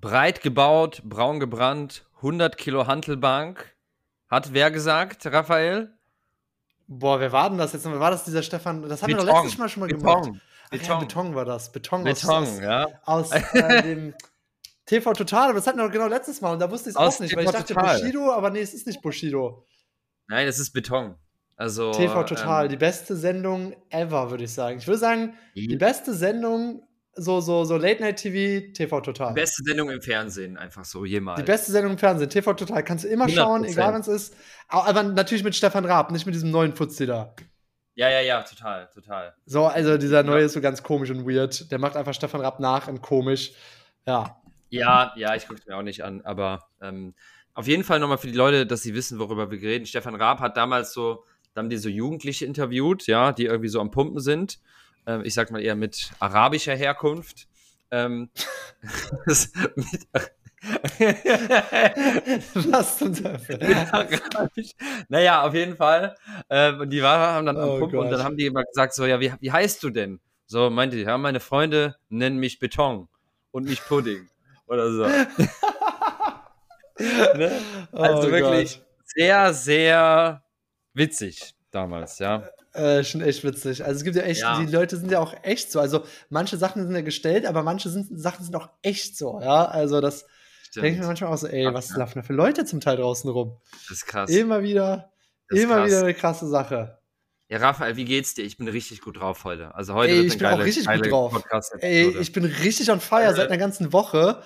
breit gebaut, braun gebrannt, 100 Kilo Hantelbank. Hat wer gesagt, Raphael? Boah, wer war denn das jetzt? War das dieser Stefan? Das haben Beton. wir doch letztes Mal schon mal Beton. gemacht. Beton. Ja, Beton war das. Beton, Beton aus, ja. Aus äh, dem TV Total, aber das hatten wir doch genau letztes Mal und da wusste ich es auch nicht, TV weil ich dachte Total. Bushido, aber nee, es ist nicht Bushido. Nein, es ist Beton. Also, TV Total, ähm, die beste Sendung ever, würde ich sagen. Ich würde sagen, die beste Sendung so, so, so Late Night TV, TV Total. Die beste Sendung im Fernsehen, einfach so jemals. Die beste Sendung im Fernsehen, TV Total. Kannst du immer 100%. schauen, egal wann es ist. Aber natürlich mit Stefan Raab, nicht mit diesem neuen Fuzzi da. Ja, ja, ja, total, total. So, also dieser neue ja. ist so ganz komisch und weird. Der macht einfach Stefan Raab nach und komisch. Ja. Ja, ja, ich gucke es mir auch nicht an, aber ähm, auf jeden Fall nochmal für die Leute, dass sie wissen, worüber wir reden. Stefan Raab hat damals so, da haben die so Jugendliche interviewt, ja, die irgendwie so am Pumpen sind äh, ich sag mal eher mit arabischer Herkunft. Ähm, mit, Was zum Teufel? naja, auf jeden Fall. Äh, und die war, haben dann oh Pump und dann haben die immer gesagt, so, ja, wie, wie heißt du denn? So meinte ich, ja, meine Freunde nennen mich Beton und nicht Pudding. Oder so. ne? Also oh wirklich Gott. sehr, sehr witzig damals, ja. Äh, schon echt witzig. Also es gibt ja echt, ja. die Leute sind ja auch echt so. Also manche Sachen sind ja gestellt, aber manche sind, Sachen sind auch echt so, ja. Also das denke ich mir manchmal auch so, ey, was laufen da für Leute zum Teil draußen rum? Das ist krass. Immer wieder, immer krass. wieder eine krasse Sache. Ja, Raphael, wie geht's dir? Ich bin richtig gut drauf heute. Also heute ey, ich bin geile, auch richtig gut drauf. Ey, ich bin richtig on fire seit einer ganzen Woche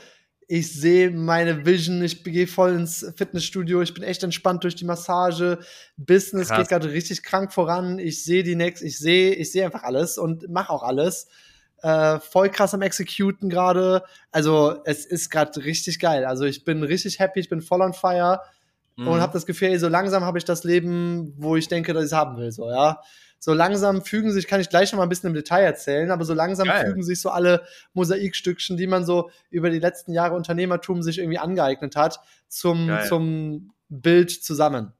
ich sehe meine Vision, ich gehe voll ins Fitnessstudio, ich bin echt entspannt durch die Massage, Business Krass. geht gerade richtig krank voran, ich sehe die Next, ich sehe, ich sehe einfach alles und mache auch alles. Äh, voll krass am Executen gerade. Also es ist gerade richtig geil. Also ich bin richtig happy, ich bin voll on fire mhm. und habe das Gefühl, ey, so langsam habe ich das Leben, wo ich denke, dass ich es haben will. So ja so langsam fügen sich, kann ich gleich noch mal ein bisschen im Detail erzählen, aber so langsam Geil. fügen sich so alle Mosaikstückchen, die man so über die letzten Jahre Unternehmertum sich irgendwie angeeignet hat, zum, zum Bild zusammen.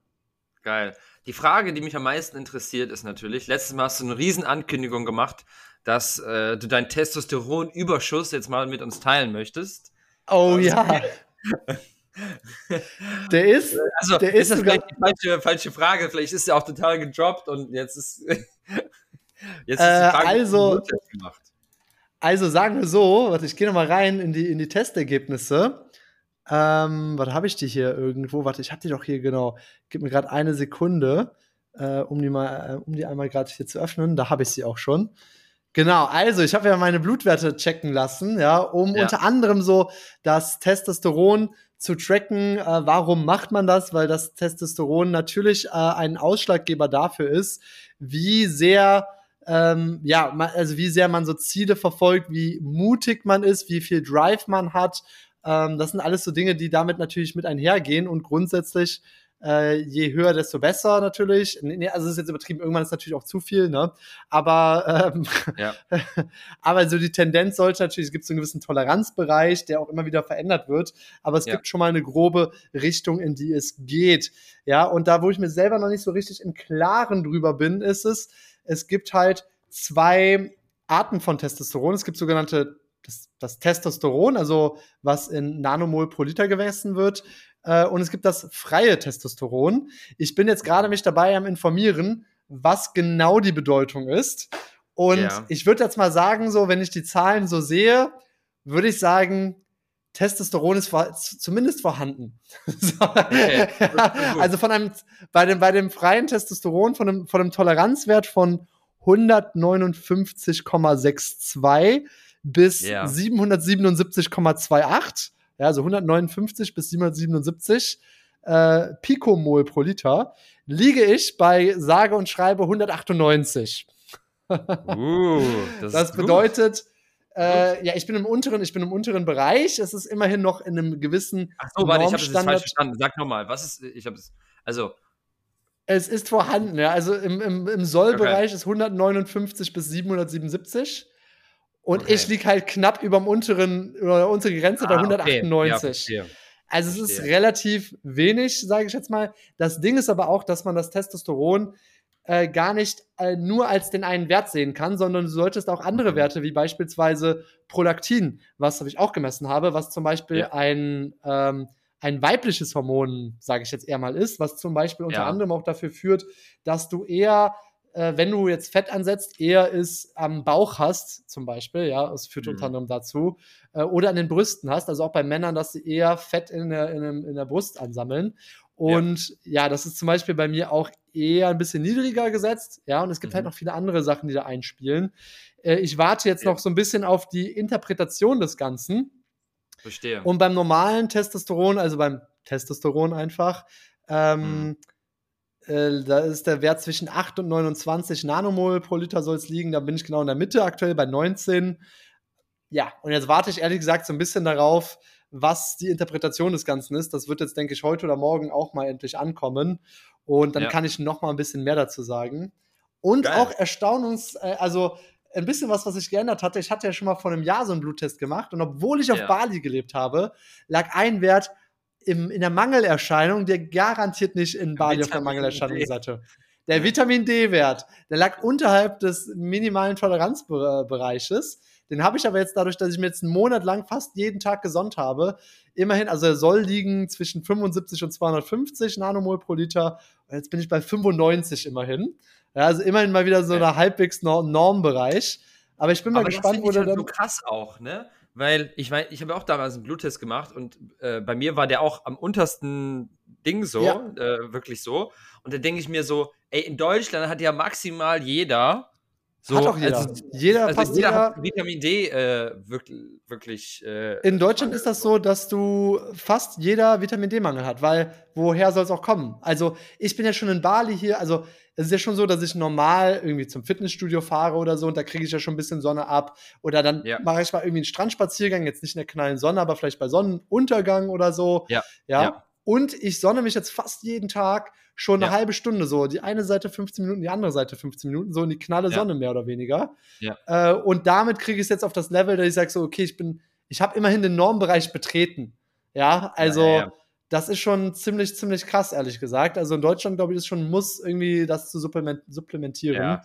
Geil. Die Frage, die mich am meisten interessiert, ist natürlich, letztes Mal hast du eine Riesenankündigung gemacht, dass äh, du deinen Testosteronüberschuss jetzt mal mit uns teilen möchtest. Oh also, ja. Der ist, also, der ist, ist das vielleicht die falsche, falsche Frage. Vielleicht ist er auch total gedroppt und jetzt ist, jetzt ist die äh, Frage, äh, also, gemacht. Also sagen wir so, warte, ich gehe nochmal rein in die, in die Testergebnisse. Ähm, was habe ich die hier irgendwo? Warte, ich habe die doch hier genau. Gib mir gerade eine Sekunde, äh, um die mal, äh, um die einmal gerade hier zu öffnen. Da habe ich sie auch schon. Genau, also ich habe ja meine Blutwerte checken lassen, ja, um ja. unter anderem so das Testosteron zu tracken. Äh, warum macht man das? Weil das Testosteron natürlich äh, ein Ausschlaggeber dafür ist, wie sehr ähm, ja, also wie sehr man so Ziele verfolgt, wie mutig man ist, wie viel Drive man hat. Ähm, das sind alles so Dinge, die damit natürlich mit einhergehen und grundsätzlich äh, je höher, desto besser natürlich. Nee, also ist jetzt übertrieben, irgendwann ist natürlich auch zu viel, ne? Aber, ähm, ja. aber so die Tendenz sollte natürlich, es gibt so einen gewissen Toleranzbereich, der auch immer wieder verändert wird, aber es ja. gibt schon mal eine grobe Richtung, in die es geht. Ja, und da, wo ich mir selber noch nicht so richtig im Klaren drüber bin, ist es, es gibt halt zwei Arten von Testosteron. Es gibt sogenannte das, das Testosteron, also was in Nanomol pro Liter gemessen wird, äh, und es gibt das freie Testosteron. Ich bin jetzt gerade mich dabei am informieren, was genau die Bedeutung ist. Und ja. ich würde jetzt mal sagen, so, wenn ich die Zahlen so sehe, würde ich sagen, Testosteron ist vor, zumindest vorhanden. so. okay. also von einem, bei dem, bei dem freien Testosteron von einem, von einem Toleranzwert von 159,62 bis ja. 777,28 ja, also 159 bis 777 äh, Pikomol pro Liter, liege ich bei sage und schreibe 198. Uh, das, das bedeutet, äh, ja, ich bin im unteren, ich bin im unteren Bereich. Es ist immerhin noch in einem gewissen Ach so, warte, ich habe das falsch verstanden. Sag nochmal, was ist, ich habe es, also es ist vorhanden, ja. Also im, im, im Sollbereich okay. ist 159 bis 777. Und okay. ich liege halt knapp über dem unteren, über der unteren Grenze ah, bei 198. Okay. Ja, also es ist relativ wenig, sage ich jetzt mal. Das Ding ist aber auch, dass man das Testosteron äh, gar nicht äh, nur als den einen Wert sehen kann, sondern du solltest auch andere mhm. Werte, wie beispielsweise Prolaktin, was ich auch gemessen habe, was zum Beispiel ja. ein, ähm, ein weibliches Hormon, sage ich jetzt eher mal, ist, was zum Beispiel unter ja. anderem auch dafür führt, dass du eher äh, wenn du jetzt Fett ansetzt, eher ist am Bauch hast, zum Beispiel, ja, das führt mhm. unter anderem dazu, äh, oder an den Brüsten hast, also auch bei Männern, dass sie eher Fett in der, in, in der Brust ansammeln. Und ja. ja. das ist zum Beispiel bei mir auch eher ein bisschen niedriger gesetzt, ja, und es gibt halt mhm. halt noch viele andere Sachen, die da einspielen. Äh, ich warte jetzt ja. noch so ein bisschen auf die Interpretation des Ganzen. Verstehe. Und beim normalen Testosteron, also beim Testosteron einfach, ähm, mhm äh, da ist der Wert zwischen 8 und 29 Nanomol pro Liter soll es liegen. Da bin ich genau in der Mitte aktuell bei 19. Ja, und jetzt warte ich ehrlich gesagt so ein bisschen darauf, was die Interpretation des Ganzen ist. Das wird jetzt, denke ich, heute oder morgen auch mal endlich ankommen. Und dann ja. kann ich noch mal ein bisschen mehr dazu sagen. Und Geil. auch Erstaunungs-, äh, also ein bisschen was, was sich geändert hatte. Ich hatte ja schon mal vor einem Jahr so einen Bluttest gemacht und obwohl ich auf ja. Bali gelebt habe, lag ein Wert im, in der Mangelerscheinung, der garantiert nicht in Bali Vitamin auf der Mangelerscheinung hatte. Der Vitamin D-Wert, der lag unterhalb des minimalen Toleranzbereiches. Den habe ich aber jetzt dadurch, dass ich mir jetzt einen Monat lang fast jeden Tag gesonnt habe, immerhin, also er soll liegen zwischen 75 und 250 Nanomol pro Liter. Und jetzt bin ich bei 95 immerhin. Ja, also immerhin mal wieder so ein halbwegs Normbereich. Aber ich bin mal aber gespannt, wo der halt dann. so krass auch, ne? Weil ich meine, ich habe auch damals einen Bluttest gemacht und äh, bei mir war der auch am untersten Ding so, ja. äh, wirklich so. Und da denke ich mir so, ey, in Deutschland hat ja maximal jeder so, hat auch jeder. Also, jeder, also fast jeder, jeder hat Vitamin D äh, wirklich. wirklich äh, in Deutschland ist das so, dass du fast jeder Vitamin D-Mangel hat, weil woher soll es auch kommen? Also ich bin ja schon in Bali hier, also es ist ja schon so, dass ich normal irgendwie zum Fitnessstudio fahre oder so und da kriege ich ja schon ein bisschen Sonne ab. Oder dann ja. mache ich mal irgendwie einen Strandspaziergang, jetzt nicht in der knallen Sonne, aber vielleicht bei Sonnenuntergang oder so. Ja. ja. ja. Und ich sonne mich jetzt fast jeden Tag schon eine halbe Stunde so. Die eine Seite 15 Minuten, die andere Seite 15 Minuten, so in die knalle Sonne mehr oder weniger. Ja. Äh, und damit kriege ich es jetzt auf das Level, dass ich sage so, okay, ich bin, ich habe immerhin den Normbereich betreten. Ja, also ja, das ist schon ziemlich, ziemlich krass, ehrlich gesagt. Also in Deutschland, glaube ich, ist schon muss, irgendwie das zu supplementieren. Ja.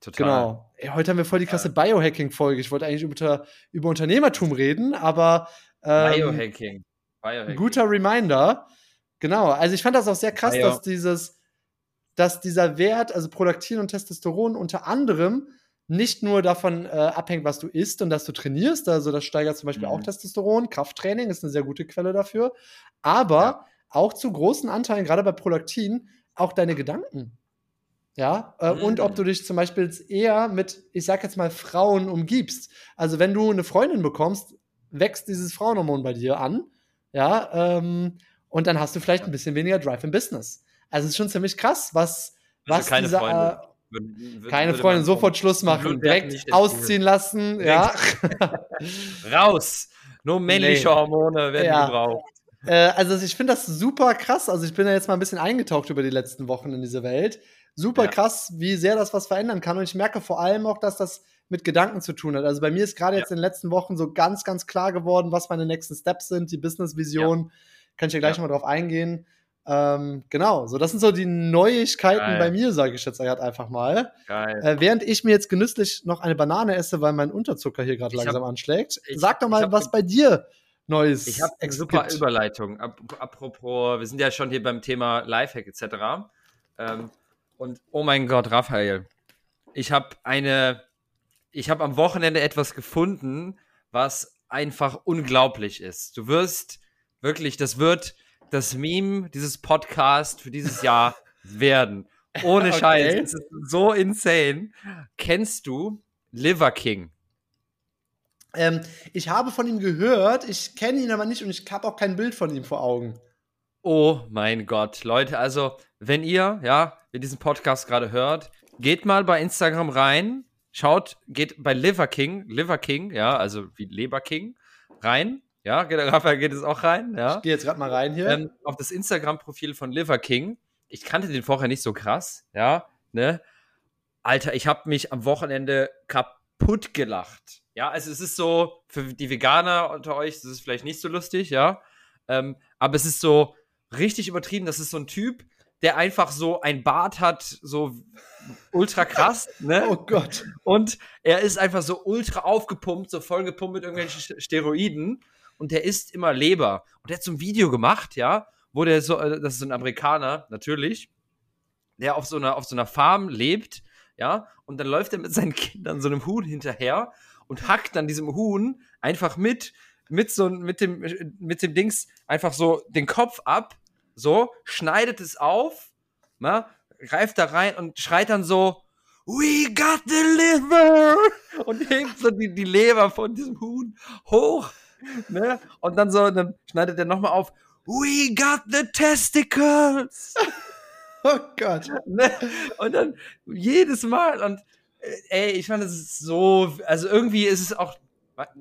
Total. Genau. Ey, heute haben wir voll die krasse Biohacking-Folge. Ich wollte eigentlich über, über Unternehmertum reden, aber ähm, Biohacking. Biohacking. Guter Reminder. Genau, also ich fand das auch sehr krass, ja. dass dieses, dass dieser Wert, also Prolaktin und Testosteron unter anderem nicht nur davon äh, abhängt, was du isst und dass du trainierst, also das steigert zum Beispiel mhm. auch Testosteron, Krafttraining ist eine sehr gute Quelle dafür, aber ja. auch zu großen Anteilen, gerade bei Prolaktin, auch deine Gedanken. Ja, äh, mhm. und ob du dich zum Beispiel eher mit, ich sag jetzt mal, Frauen umgibst. Also wenn du eine Freundin bekommst, wächst dieses Frauenhormon bei dir an. Ja, ähm, und dann hast du vielleicht ein bisschen weniger Drive im Business. Also es ist schon ziemlich krass, was, also was keine Freundin. Äh, würde, keine Freundin, sofort Schluss machen, direkt ausziehen lassen, ja. Raus! Nur männliche nee. Hormone werden ja. gebraucht. Äh, also ich finde das super krass. Also ich bin ja jetzt mal ein bisschen eingetaucht über die letzten Wochen in diese Welt. Super ja. krass, wie sehr das was verändern kann. Und ich merke vor allem auch, dass das mit Gedanken zu tun hat. Also bei mir ist gerade jetzt in den letzten Wochen so ganz, ganz klar geworden, was meine nächsten Steps sind, die Business-Vision. Kann ich ja gleich ja. mal drauf eingehen. Ähm, genau, so das sind so die Neuigkeiten Geil. bei mir, sage ich jetzt einfach mal. Äh, während ich mir jetzt genüsslich noch eine Banane esse, weil mein Unterzucker hier gerade langsam hab, anschlägt. Ich, Sag doch mal, was hab, bei dir Neues Ich habe eine super gibt. Überleitung. Apropos, wir sind ja schon hier beim Thema Lifehack etc. Ähm, und oh mein Gott, Raphael, ich habe eine, ich habe am Wochenende etwas gefunden, was einfach unglaublich ist. Du wirst wirklich, das wird das Meme dieses Podcast für dieses Jahr werden. Ohne okay. Scheiß. Das ist so insane. Kennst du Liver King? Ähm, ich habe von ihm gehört, ich kenne ihn aber nicht und ich habe auch kein Bild von ihm vor Augen. Oh mein Gott, Leute, also wenn ihr, ja, wenn diesen Podcast gerade hört, geht mal bei Instagram rein, schaut, geht bei Liver King, Liver King, ja, also wie Leber King, rein ja, Raphael geht es auch rein. Ja. Ich gehe jetzt gerade mal rein hier. Ähm, auf das Instagram-Profil von Liver King. Ich kannte den vorher nicht so krass. Ja, ne? Alter, ich habe mich am Wochenende kaputt gelacht. Ja, also es ist so, für die Veganer unter euch, das ist vielleicht nicht so lustig, ja. Ähm, aber es ist so richtig übertrieben. Das ist so ein Typ, der einfach so ein Bart hat, so ultra krass, ne? Oh Gott. Und er ist einfach so ultra aufgepumpt, so vollgepumpt mit irgendwelchen Steroiden und der isst immer Leber. Und der hat so ein Video gemacht, ja, wo der so, äh, das ist so ein Amerikaner, natürlich, der auf so einer, auf so einer Farm lebt, ja, und dann läuft er mit seinen Kindern so einem Huhn hinterher und hackt dann diesem Huhn einfach mit, mit so, mit dem, mit dem Dings einfach so den Kopf ab, so, schneidet es auf, na, greift da rein und schreit dann so, We got the liver! Und hebt so die, die Leber von diesem Huhn hoch, ne? Und dann so, dann schneidet er nochmal auf, We got the testicles! Oh Gott. Ne? Und dann jedes Mal und äh, ey, ich fand, das ist so, also irgendwie ist es auch,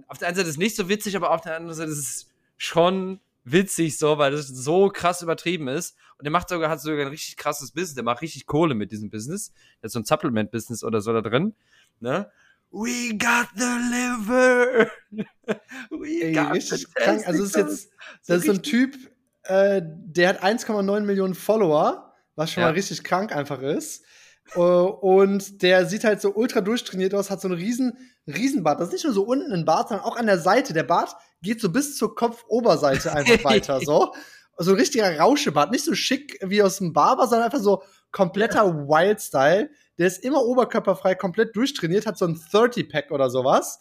auf der einen Seite ist es nicht so witzig, aber auf der anderen Seite ist es schon witzig so, weil das so krass übertrieben ist. Und der macht sogar, hat sogar ein richtig krasses Business, der macht richtig Kohle mit diesem Business. Der ist so ein Supplement-Business oder so da drin. Ne? We got the liver. We Ey, got richtig the krank. Also das ist jetzt, das ist so ein Typ, äh, der hat 1,9 Millionen Follower, was schon ja. mal richtig krank einfach ist. Uh, und der sieht halt so ultra durchtrainiert aus, hat so einen riesen, riesen Bart. Das ist nicht nur so unten ein Bart, sondern auch an der Seite. Der Bart geht so bis zur Kopfoberseite einfach weiter, so. So ein richtiger Rauschebart. Nicht so schick wie aus dem Barber, sondern einfach so kompletter Wild-Style. Der ist immer oberkörperfrei, komplett durchtrainiert, hat so ein 30-Pack oder sowas.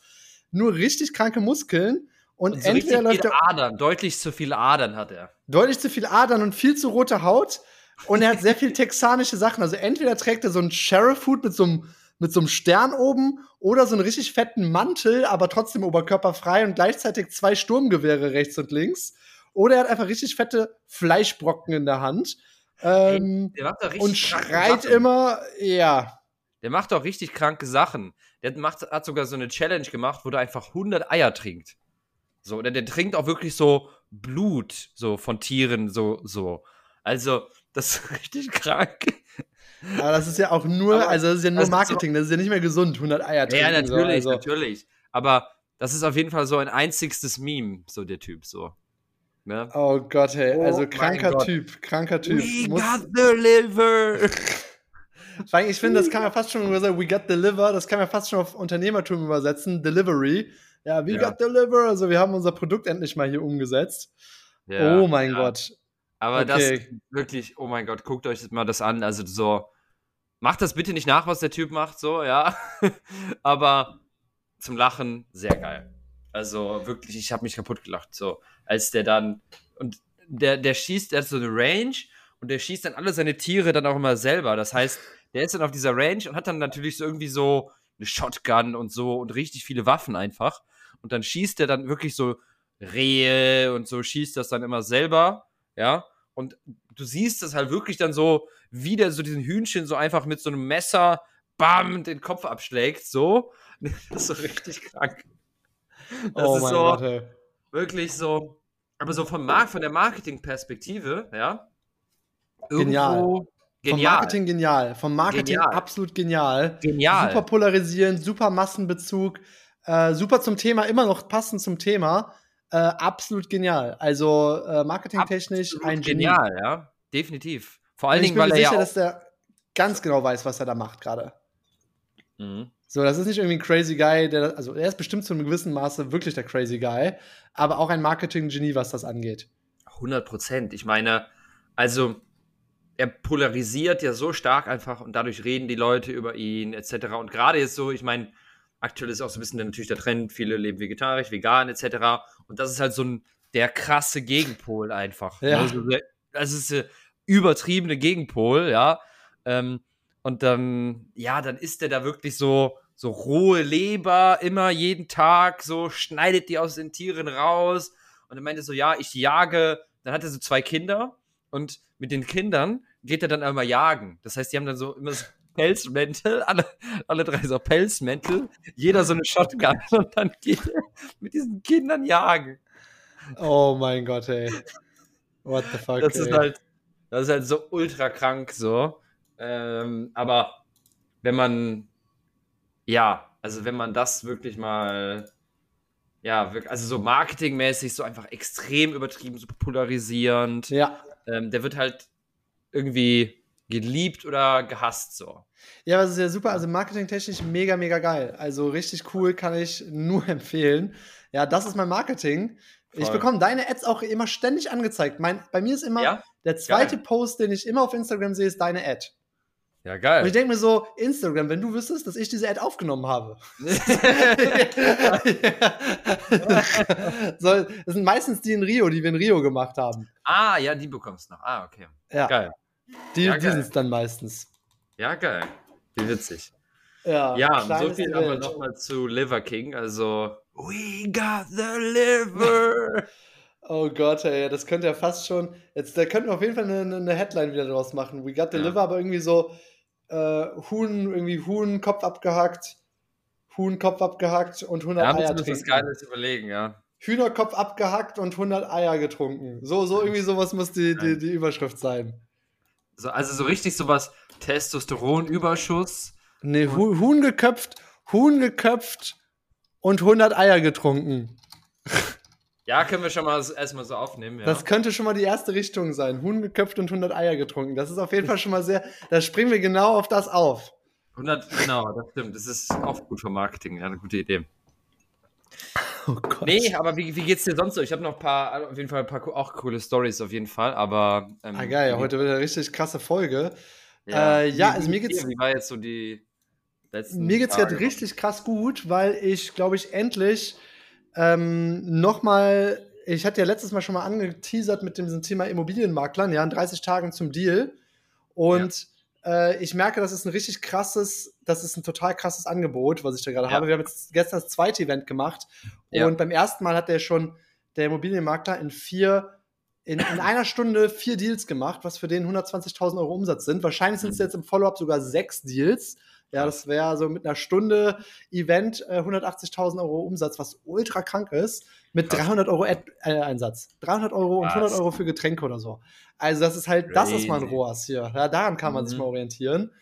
Nur richtig kranke Muskeln. Und, und so entweder läuft er. Adern, deutlich zu viele Adern hat er. Deutlich zu viele Adern und viel zu rote Haut. Und er hat sehr viel texanische Sachen. Also entweder trägt er so einen Sheriff-Hut mit so einem mit so einem Stern oben oder so einen richtig fetten Mantel, aber trotzdem oberkörperfrei und gleichzeitig zwei Sturmgewehre rechts und links. Oder er hat einfach richtig fette Fleischbrocken in der Hand. Ähm, hey, und schreit immer, ja. Der macht doch richtig kranke Sachen. Der macht, hat sogar so eine Challenge gemacht, wo der einfach 100 Eier trinkt. So, der, der trinkt auch wirklich so Blut, so von Tieren, so, so. Also, das ist richtig krank. Aber das ist ja auch nur, aber, also das ist ja nur Marketing, das ist ja nicht mehr gesund, 100 Eier trinken. Ja, natürlich, so, also. natürlich. Aber das ist auf jeden Fall so ein einzigstes Meme, so der Typ, so. Ne? Oh Gott, hey, oh, also kranker Typ, kranker Typ. We Muss got the liver. ich finde, das kann man fast schon übersetzen, we got the liver, das kann man fast schon auf Unternehmertum übersetzen, Delivery. Ja, we ja. got the liver, also wir haben unser Produkt endlich mal hier umgesetzt. Ja, oh mein ja. Gott. Aber okay. das wirklich, oh mein Gott, guckt euch mal das an. Also so, macht das bitte nicht nach, was der Typ macht, so, ja. Aber zum Lachen sehr geil. Also wirklich, ich habe mich kaputt gelacht, so, als der dann und der, der schießt, der hat so eine Range und der schießt dann alle seine Tiere dann auch immer selber. Das heißt, der ist dann auf dieser Range und hat dann natürlich so irgendwie so eine Shotgun und so und richtig viele Waffen einfach. Und dann schießt er dann wirklich so Rehe und so schießt das dann immer selber ja. Und du siehst das halt wirklich dann so, wie der so diesen Hühnchen so einfach mit so einem Messer, bam, den Kopf abschlägt, so. Das ist so richtig krank. Das oh ist so, Gott, wirklich so, aber so vom Markt, von der Marketing-Perspektive, ja. Genial. Genial. Vom Marketing genial. Vom Marketing genial. absolut genial. Genial. Super polarisierend, super Massenbezug, äh, super zum Thema, immer noch passend zum Thema. Äh, absolut genial. Also äh, marketingtechnisch absolut ein Genie. Genial, ja, definitiv. Vor allen Dingen, weil er sicher, ja dass der ganz genau weiß, was er da macht gerade. Mhm. So, das ist nicht irgendwie ein crazy Guy, der, also er ist bestimmt zu einem gewissen Maße wirklich der crazy Guy, aber auch ein Marketing-Genie, was das angeht. 100 Prozent. Ich meine, also er polarisiert ja so stark einfach und dadurch reden die Leute über ihn etc. Und gerade jetzt so, ich meine, aktuell ist auch so ein bisschen natürlich der Trend, viele leben vegetarisch, vegan etc. Und das ist halt so ein der krasse Gegenpol einfach. Ja. Also, das ist der übertriebene Gegenpol, ja. Ähm, und dann, ja, dann isst er da wirklich so, so rohe Leber immer jeden Tag, so schneidet die aus den Tieren raus. Und er meinte so, ja, ich jage, dann hat er so zwei Kinder und mit den Kindern geht er dann einmal jagen. Das heißt, die haben dann so immer so Pelzmäntel, alle, alle drei so Pelzmäntel, jeder so eine Shotgun und dann geht er mit diesen Kindern jagen. Oh mein Gott, ey. What the fuck, Das ey. ist halt, das ist halt so ultra krank so. Ähm, aber wenn man, ja, also wenn man das wirklich mal, ja, also so marketingmäßig so einfach extrem übertrieben, so popularisierend. Ja. Ähm, der wird halt irgendwie geliebt oder gehasst so? Ja, das ist ja super. Also marketingtechnisch mega, mega geil. Also richtig cool, kann ich nur empfehlen. Ja, das ist mein Marketing. Voll. Ich bekomme deine Ads auch immer ständig angezeigt. Mein, bei mir ist immer ja? der zweite geil. Post, den ich immer auf Instagram sehe, ist deine Ad. Ja, geil. Und ich denke mir so, Instagram, wenn du wüsstest, dass ich diese Ad aufgenommen habe. so, das sind meistens die in Rio, die wir in Rio gemacht haben. Ah, ja, die bekommst du noch. Ah, okay. Ja. Geil. Die, ja, die sind es dann meistens. Ja, geil. Wie witzig. Ja, ja so viel aber nochmal zu Liver King. Also, we got the liver. Oh Gott, ey, das könnte ja fast schon. Jetzt, da könnten wir auf jeden Fall eine, eine Headline wieder draus machen. We got the ja. liver, aber irgendwie so äh, Huhn, irgendwie Huhn, Kopf abgehackt, Huhn, Kopf abgehackt und 100 ja, Eier trinken. Das Geiles überlegen, ja. Hühnerkopf abgehackt und 100 Eier getrunken. So, so irgendwie sowas muss die, die, die Überschrift sein. So, also so richtig sowas Testosteronüberschuss. Nee, Huhn geköpft, Huhn geköpft und 100 Eier getrunken. Ja, können wir schon mal erstmal so aufnehmen. Ja. Das könnte schon mal die erste Richtung sein. Huhn geköpft und 100 Eier getrunken. Das ist auf jeden Fall schon mal sehr, da springen wir genau auf das auf. 100, genau, das stimmt. Das ist auch gut für Marketing. Ja, eine gute Idee. Oh Gott. Nee, aber wie, wie geht's dir sonst so? Ich habe noch ein paar, auf jeden Fall ein paar auch coole Stories auf jeden Fall, aber. Ähm, ah, geil, heute wird eine richtig krasse Folge. Ja, äh, ja also mir geht's. Wie war jetzt so die letzten Mir geht's gerade richtig krass gut, weil ich, glaube ich, endlich ähm, nochmal, ich hatte ja letztes Mal schon mal angeteasert mit diesem Thema Immobilienmaklern, ja, in 30 Tagen zum Deal. Und ja. äh, ich merke, das ist ein richtig krasses, das ist ein total krasses Angebot, was ich da gerade ja. habe. Wir haben jetzt gestern das zweite Event gemacht ja. und beim ersten Mal hat der schon, der Immobilienmakler in vier in, in, einer Stunde vier Deals gemacht, was für den 120.000 Euro Umsatz sind. Wahrscheinlich sind es jetzt im Follow-up sogar sechs Deals. Ja, das wäre so mit einer Stunde Event äh, 180.000 Euro Umsatz, was ultra krank ist, mit Krass. 300 Euro Ad äh, Einsatz. 300 Euro und 100 Euro für Getränke oder so. Also das ist halt, Crazy. das ist mal ein ROAS hier. Ja, daran kann man mhm. sich mal orientieren.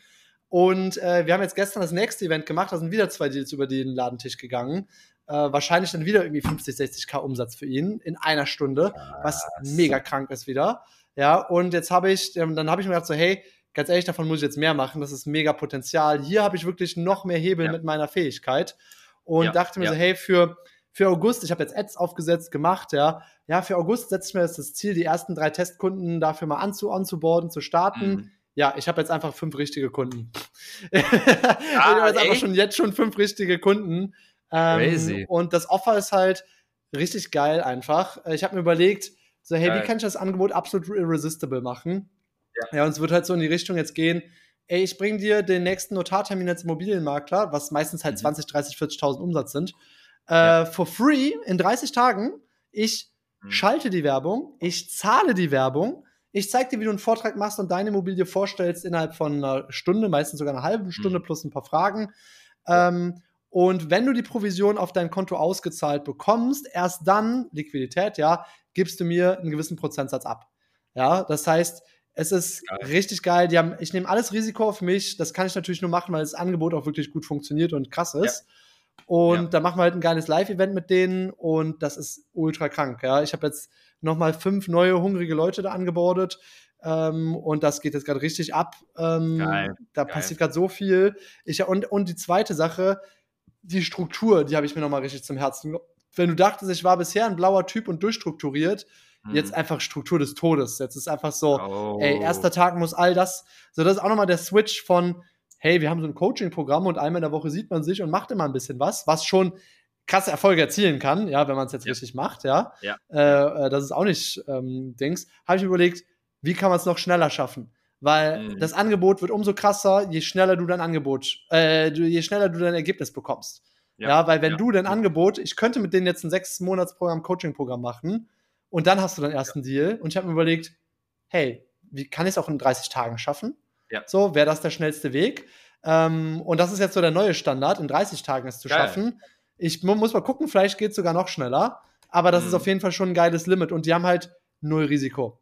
Und äh, wir haben jetzt gestern das nächste Event gemacht, da sind wieder zwei Deals über den Ladentisch gegangen. Äh, wahrscheinlich dann wieder irgendwie 50, 60k Umsatz für ihn in einer Stunde, Krass. was mega krank ist wieder. Ja, und jetzt habe ich, ähm, dann habe ich mir gedacht so, hey, ganz ehrlich, davon muss ich jetzt mehr machen. Das ist mega Potenzial. Hier habe ich wirklich noch mehr Hebel ja. mit meiner Fähigkeit. Und ja, dachte mir ja. so, hey, für, für August, ich habe jetzt Ads aufgesetzt, gemacht, ja. Ja, für August setze ich mir jetzt das Ziel, die ersten drei Testkunden dafür mal anzu anzuborden, zu starten. Mhm. Ja, ich habe jetzt einfach fünf richtige Kunden. Ah, ich habe jetzt einfach schon jetzt schon fünf richtige Kunden. Ähm, Crazy. Und das Offer ist halt richtig geil einfach. Ich habe mir überlegt, so, hey, geil. wie kann ich das Angebot absolut irresistible machen? Ja. ja, und es wird halt so in die Richtung jetzt gehen, ey, ich bring dir den nächsten Notartermin als Immobilienmakler, was meistens halt mhm. 20, 30, 40.000 Umsatz sind, äh, ja. for free in 30 Tagen. Ich mhm. schalte die Werbung, ich zahle die Werbung, ich zeige dir, wie du einen Vortrag machst und deine Immobilie vorstellst innerhalb von einer Stunde, meistens sogar einer halben Stunde mhm. plus ein paar Fragen. Ähm, und wenn du die Provision auf dein Konto ausgezahlt bekommst, erst dann, Liquidität, ja, gibst du mir einen gewissen Prozentsatz ab. Ja, das heißt, es ist geil. richtig geil. Die haben, ich nehme alles Risiko auf mich. Das kann ich natürlich nur machen, weil das Angebot auch wirklich gut funktioniert und krass ist. Ja. Und ja. da machen wir halt ein geiles Live-Event mit denen und das ist ultra krank. Ja, ich habe jetzt nochmal fünf neue hungrige Leute da angebordet. Ähm, und das geht jetzt gerade richtig ab. Ähm, geil. Da geil. passiert gerade so viel. Ich, und, und die zweite Sache, die Struktur, die habe ich mir nochmal richtig zum Herzen. Wenn du dachtest, ich war bisher ein blauer Typ und durchstrukturiert, Jetzt mhm. einfach Struktur des Todes. Jetzt ist einfach so, oh. ey, erster Tag muss all das. So, das ist auch nochmal der Switch von, hey, wir haben so ein Coaching-Programm und einmal in der Woche sieht man sich und macht immer ein bisschen was, was schon krasse Erfolge erzielen kann, ja, wenn man es jetzt ja. richtig macht, ja. ja. Äh, äh, das ist auch nicht ähm, Dings. Habe ich überlegt, wie kann man es noch schneller schaffen? Weil mhm. das Angebot wird umso krasser, je schneller du dein Angebot, äh, je schneller du dein Ergebnis bekommst. Ja, ja weil wenn du dein Angebot, ich könnte mit denen jetzt ein sechs Monats Programm Coaching Programm machen und dann hast du deinen ersten ja. Deal. Und ich habe mir überlegt, hey, wie kann ich es auch in 30 Tagen schaffen? Ja. So, wäre das der schnellste Weg? Ähm, und das ist jetzt so der neue Standard, in 30 Tagen es zu Geil. schaffen. Ich muss mal gucken, vielleicht geht es sogar noch schneller. Aber das mhm. ist auf jeden Fall schon ein geiles Limit. Und die haben halt null Risiko.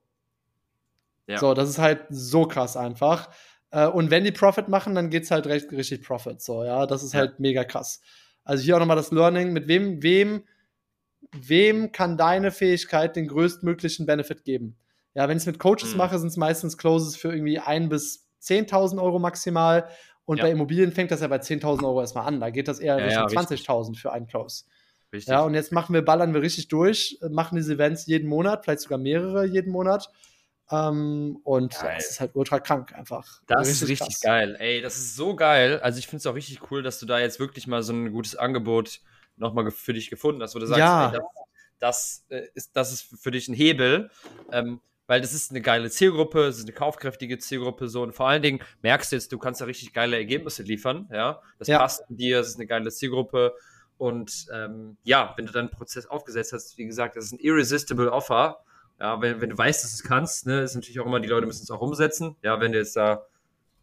Ja. So, das ist halt so krass einfach. Äh, und wenn die Profit machen, dann geht es halt recht, richtig Profit. So, ja, das ist ja. halt mega krass. Also hier auch nochmal das Learning, mit wem, wem wem kann deine Fähigkeit den größtmöglichen Benefit geben? Ja, wenn ich es mit Coaches mhm. mache, sind es meistens Closes für irgendwie 1 bis 10.000 Euro maximal. Und ja. bei Immobilien fängt das ja bei 10.000 Euro erstmal an. Da geht das eher ja, Richtung ja, 20.000 für einen Close. Richtig. Ja, und jetzt machen wir, ballern wir richtig durch, machen diese Events jeden Monat, vielleicht sogar mehrere jeden Monat. Ähm, und geil. das ist halt ultra krank einfach. Das richtig ist richtig krass. geil. Ey, das ist so geil. Also ich finde es auch richtig cool, dass du da jetzt wirklich mal so ein gutes Angebot nochmal für dich gefunden hast, wo du sagst, ja. ey, das, das, äh, ist, das ist für dich ein Hebel. Ähm, weil das ist eine geile Zielgruppe, es ist eine kaufkräftige Zielgruppe so und vor allen Dingen merkst du jetzt, du kannst da richtig geile Ergebnisse liefern, ja, das ja. passt dir, es ist eine geile Zielgruppe und ähm, ja, wenn du dann einen Prozess aufgesetzt hast, wie gesagt, das ist ein irresistible Offer, ja, wenn, wenn du weißt, dass du es kannst, ne, ist natürlich auch immer, die Leute müssen es auch umsetzen, ja, wenn du jetzt da,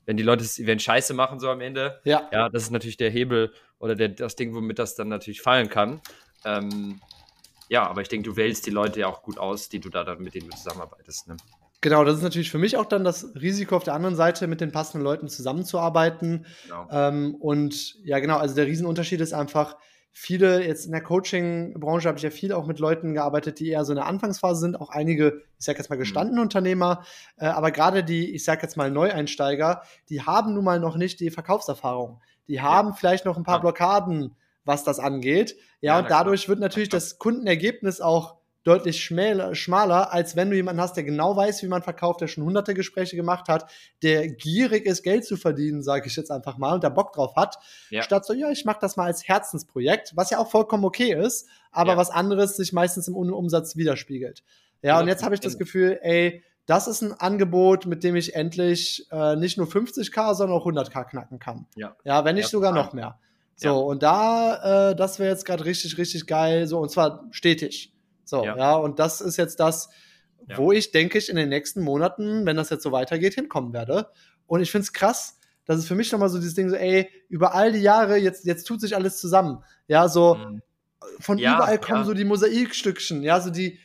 wenn die Leute das Event scheiße machen so am Ende, ja, ja das ist natürlich der Hebel oder der, das Ding, womit das dann natürlich fallen kann, ähm, ja, aber ich denke, du wählst die Leute ja auch gut aus, die du da dann mit denen du zusammenarbeitest. Ne? Genau, das ist natürlich für mich auch dann das Risiko auf der anderen Seite, mit den passenden Leuten zusammenzuarbeiten. Genau. Ähm, und ja, genau, also der Riesenunterschied ist einfach, viele, jetzt in der Coaching-Branche habe ich ja viel auch mit Leuten gearbeitet, die eher so in der Anfangsphase sind, auch einige, ich sage jetzt mal, gestandene mhm. Unternehmer, äh, aber gerade die, ich sage jetzt mal, Neueinsteiger, die haben nun mal noch nicht die Verkaufserfahrung. Die haben ja. vielleicht noch ein paar Blockaden was das angeht. Ja, ja und dadurch wird natürlich das Kundenergebnis auch deutlich schmäler, schmaler, als wenn du jemanden hast, der genau weiß, wie man verkauft, der schon hunderte Gespräche gemacht hat, der gierig ist, Geld zu verdienen, sage ich jetzt einfach mal, und der Bock drauf hat, ja. statt so, ja, ich mache das mal als Herzensprojekt, was ja auch vollkommen okay ist, aber ja. was anderes sich meistens im Umsatz widerspiegelt. Ja, und jetzt habe ich das Gefühl, ey, das ist ein Angebot, mit dem ich endlich äh, nicht nur 50k, sondern auch 100k knacken kann. Ja, ja wenn nicht sogar noch mehr. So, und da, äh, das wäre jetzt gerade richtig, richtig geil, so, und zwar stetig. So, ja, ja und das ist jetzt das, ja. wo ich, denke ich, in den nächsten Monaten, wenn das jetzt so weitergeht, hinkommen werde. Und ich finde es krass, das ist für mich nochmal so dieses Ding, so, ey, über all die Jahre, jetzt, jetzt tut sich alles zusammen. Ja, so, mhm. von überall kommen so die Mosaikstückchen, ja, so die,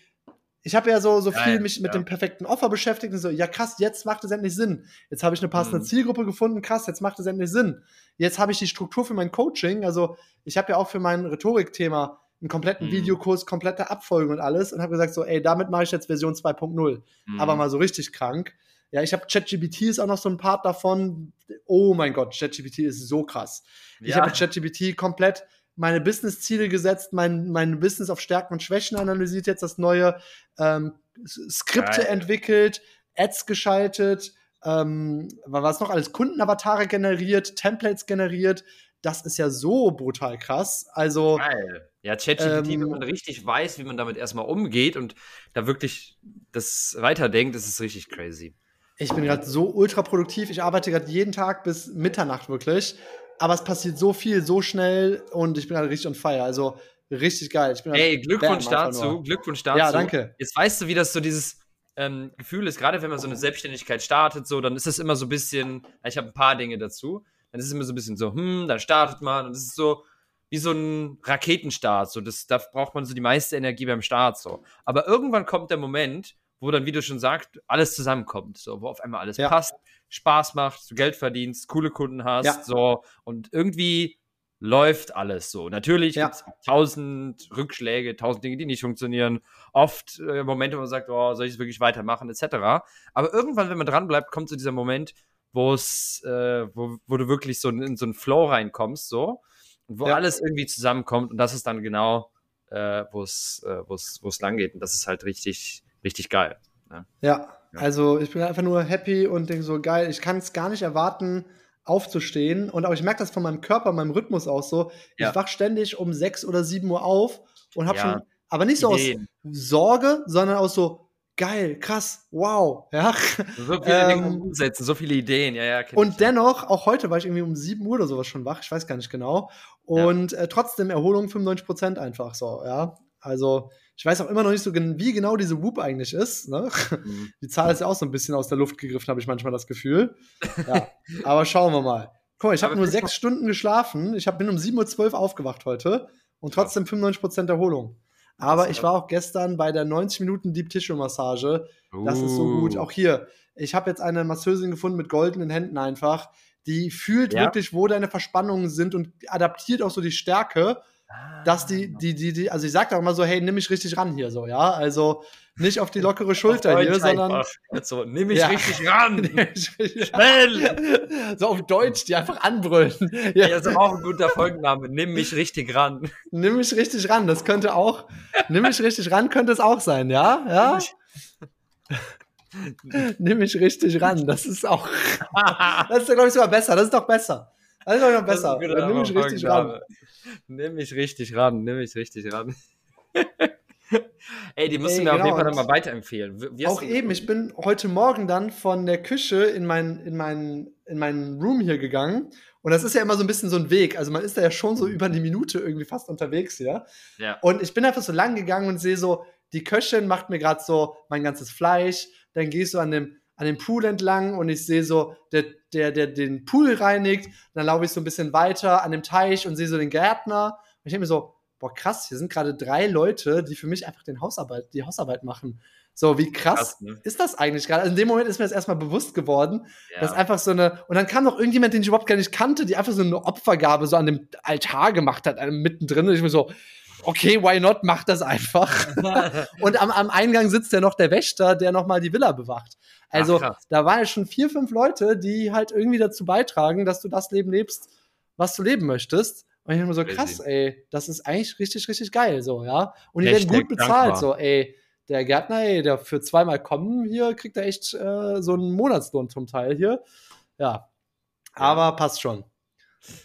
ich habe ja so, so viel mich mit ja. dem perfekten Offer beschäftigt und so, ja krass, jetzt macht es endlich Sinn. Jetzt habe ich eine passende mhm. Zielgruppe gefunden, krass, jetzt macht es endlich Sinn. Jetzt habe ich die Struktur für mein Coaching, also ich habe ja auch für mein Rhetorikthema einen kompletten mhm. Videokurs, komplette Abfolgen und alles und habe gesagt so, ey, damit mache ich jetzt Version 2.0. Mhm. Aber mal so richtig krank. Ja, ich habe ChatGPT ist auch noch so ein Part davon. Oh mein Gott, ChatGPT ist so krass. Ja. Ich habe ChatGPT komplett meine Business-Ziele gesetzt, mein, mein Business auf Stärken und Schwächen analysiert, jetzt das neue ähm, Skripte Geil. entwickelt, Ads geschaltet, ähm, was noch alles, Kundenavatare generiert, Templates generiert. Das ist ja so brutal krass. Also. Geil. Ja, ChatGPT, ähm, wenn man richtig weiß, wie man damit erstmal umgeht und da wirklich das weiterdenkt, ist es richtig crazy. Ich bin gerade so ultra produktiv. Ich arbeite gerade jeden Tag bis Mitternacht wirklich aber es passiert so viel, so schnell und ich bin halt richtig on fire. Also richtig geil. Ich bin Ey, Glückwunsch dazu, Glückwunsch dazu. Ja, danke. Jetzt weißt du, wie das so dieses ähm, Gefühl ist, gerade wenn man so eine Selbstständigkeit startet, so, dann ist es immer so ein bisschen, ich habe ein paar Dinge dazu, dann ist es immer so ein bisschen so, hm, dann startet man und es ist so wie so ein Raketenstart, so, das, da braucht man so die meiste Energie beim Start, so. Aber irgendwann kommt der Moment, wo dann, wie du schon sagst, alles zusammenkommt, so, wo auf einmal alles ja. passt, Spaß macht, du Geld verdienst, coole Kunden hast, ja. so und irgendwie läuft alles so. Natürlich ja. gibt es tausend Rückschläge, tausend Dinge, die nicht funktionieren. Oft äh, Momente, wo man sagt, oh, soll ich es wirklich weitermachen, etc. Aber irgendwann, wenn man dran bleibt, kommt so dieser Moment, wo es, äh, wo, wo du wirklich so in so einen Flow reinkommst, so, und wo ja. alles irgendwie zusammenkommt und das ist dann genau, äh, wo es, äh, lang geht. Und das ist halt richtig, richtig geil. Ne? Ja, also ich bin einfach nur happy und denke so, geil, ich kann es gar nicht erwarten, aufzustehen. Und auch ich merke das von meinem Körper, meinem Rhythmus auch so. Ja. Ich wach ständig um sechs oder sieben Uhr auf und habe schon, aber nicht so Ideen. aus Sorge, sondern aus so, geil, krass, wow. Ja. So viele ähm, Dinge umsetzen, so viele Ideen, ja, ja. Und dennoch, auch heute war ich irgendwie um sieben Uhr oder sowas schon wach, ich weiß gar nicht genau. Und ja. äh, trotzdem Erholung 95 Prozent einfach so, ja. Also ich weiß auch immer noch nicht so, wie genau diese Whoop eigentlich ist. Ne? Mhm. Die Zahl ist ja auch so ein bisschen aus der Luft gegriffen, habe ich manchmal das Gefühl. Ja, aber schauen wir mal. Guck mal, ich habe nur sechs Stunden geschlafen. Ich hab, bin um 7.12 Uhr aufgewacht heute und trotzdem 95% Erholung. Aber ich war auch gestern bei der 90 Minuten Deep Tissue Massage. Das ist so gut. Uh. Auch hier, ich habe jetzt eine Masseusin gefunden mit goldenen Händen einfach. Die fühlt ja. wirklich, wo deine Verspannungen sind und adaptiert auch so die Stärke dass die, ah. die, die, die, also ich sag doch immer so, hey, nimm mich richtig ran hier so, ja. Also nicht auf die lockere Schulter hier, sondern. So, nimm mich ja. richtig ran! Schnell! so auf Deutsch, die einfach anbrüllen. Ja, ja ist auch ein guter Folgenname. Nimm mich richtig ran. Nimm mich richtig ran, das könnte auch. nimm mich richtig ran, könnte es auch sein, ja? Ja. nimm mich richtig ran, das ist auch. das ist, glaube ich, sogar besser. Das ist doch besser. Das ist doch noch besser. Nimm mich richtig ran. Nimm mich richtig ran, nimm mich richtig ran. Ey, die Ey, du mir genau. auf jeden Fall nochmal weiterempfehlen. auch eben, ich bin heute Morgen dann von der Küche in meinen in mein, in mein Room hier gegangen. Und das ist ja immer so ein bisschen so ein Weg. Also man ist da ja schon so über eine Minute irgendwie fast unterwegs, ja. ja. Und ich bin einfach so lang gegangen und sehe so, die Köchin macht mir gerade so mein ganzes Fleisch. Dann gehst du an dem, an dem Pool entlang und ich sehe so, der, der, der den Pool reinigt. Dann laufe ich so ein bisschen weiter an dem Teich und sehe so den Gärtner. Und ich denke mir so, boah, krass, hier sind gerade drei Leute, die für mich einfach den Hausarbeit, die Hausarbeit machen. So, wie krass, krass ne? ist das eigentlich gerade? Also in dem Moment ist mir das erstmal bewusst geworden, ja. dass einfach so eine, und dann kam noch irgendjemand, den ich überhaupt gar nicht kannte, die einfach so eine Opfergabe so an dem Altar gemacht hat, mittendrin. Und ich mir so, okay, why not, mach das einfach. und am, am Eingang sitzt ja noch der Wächter, der nochmal die Villa bewacht. Also, Ach, da waren ja schon vier, fünf Leute, die halt irgendwie dazu beitragen, dass du das Leben lebst, was du leben möchtest. Und ich immer so, krass, ey, das ist eigentlich richtig, richtig geil, so, ja. Und die werden gut bezahlt, dankbar. so, ey. Der Gärtner, ey, der für zweimal kommen hier, kriegt er echt äh, so einen Monatslohn zum Teil hier. Ja. ja. Aber passt schon.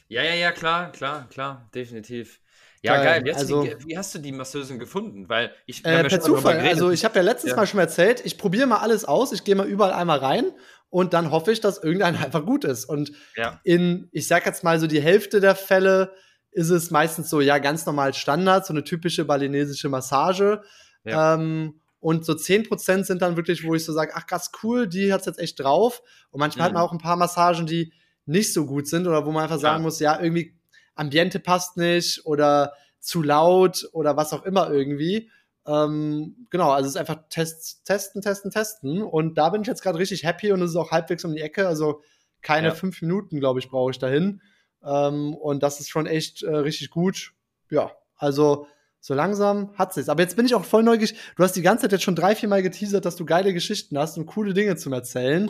Ja, ja, ja, klar, klar, klar, definitiv. Ja, geil. geil. Wie, hast also, die, wie, hast du die Masseusin gefunden? Weil ich äh, per Zufall. Also ich habe ja letztes ja. Mal schon erzählt, ich probiere mal alles aus, ich gehe mal überall einmal rein und dann hoffe ich, dass irgendein einfach gut ist. Und ja. in, ich sag jetzt mal so die Hälfte der Fälle ist es meistens so, ja, ganz normal Standard, so eine typische balinesische Massage. Ja. Ähm, und so 10% sind dann wirklich, wo ich so sage, ach krass, cool, die hat's jetzt echt drauf. Und manchmal mhm. hat man auch ein paar Massagen, die nicht so gut sind oder wo man einfach sagen ja. muss, ja, irgendwie Ambiente passt nicht oder zu laut oder was auch immer irgendwie. Ähm, genau, also es ist einfach Tests, testen, testen, testen. Und da bin ich jetzt gerade richtig happy und es ist auch halbwegs um die Ecke. Also keine ja. fünf Minuten, glaube ich, brauche ich dahin. Ähm, und das ist schon echt äh, richtig gut. Ja, also so langsam hat es. Aber jetzt bin ich auch voll neugierig. Du hast die ganze Zeit jetzt schon drei, vier Mal geteasert, dass du geile Geschichten hast und coole Dinge zum Erzählen.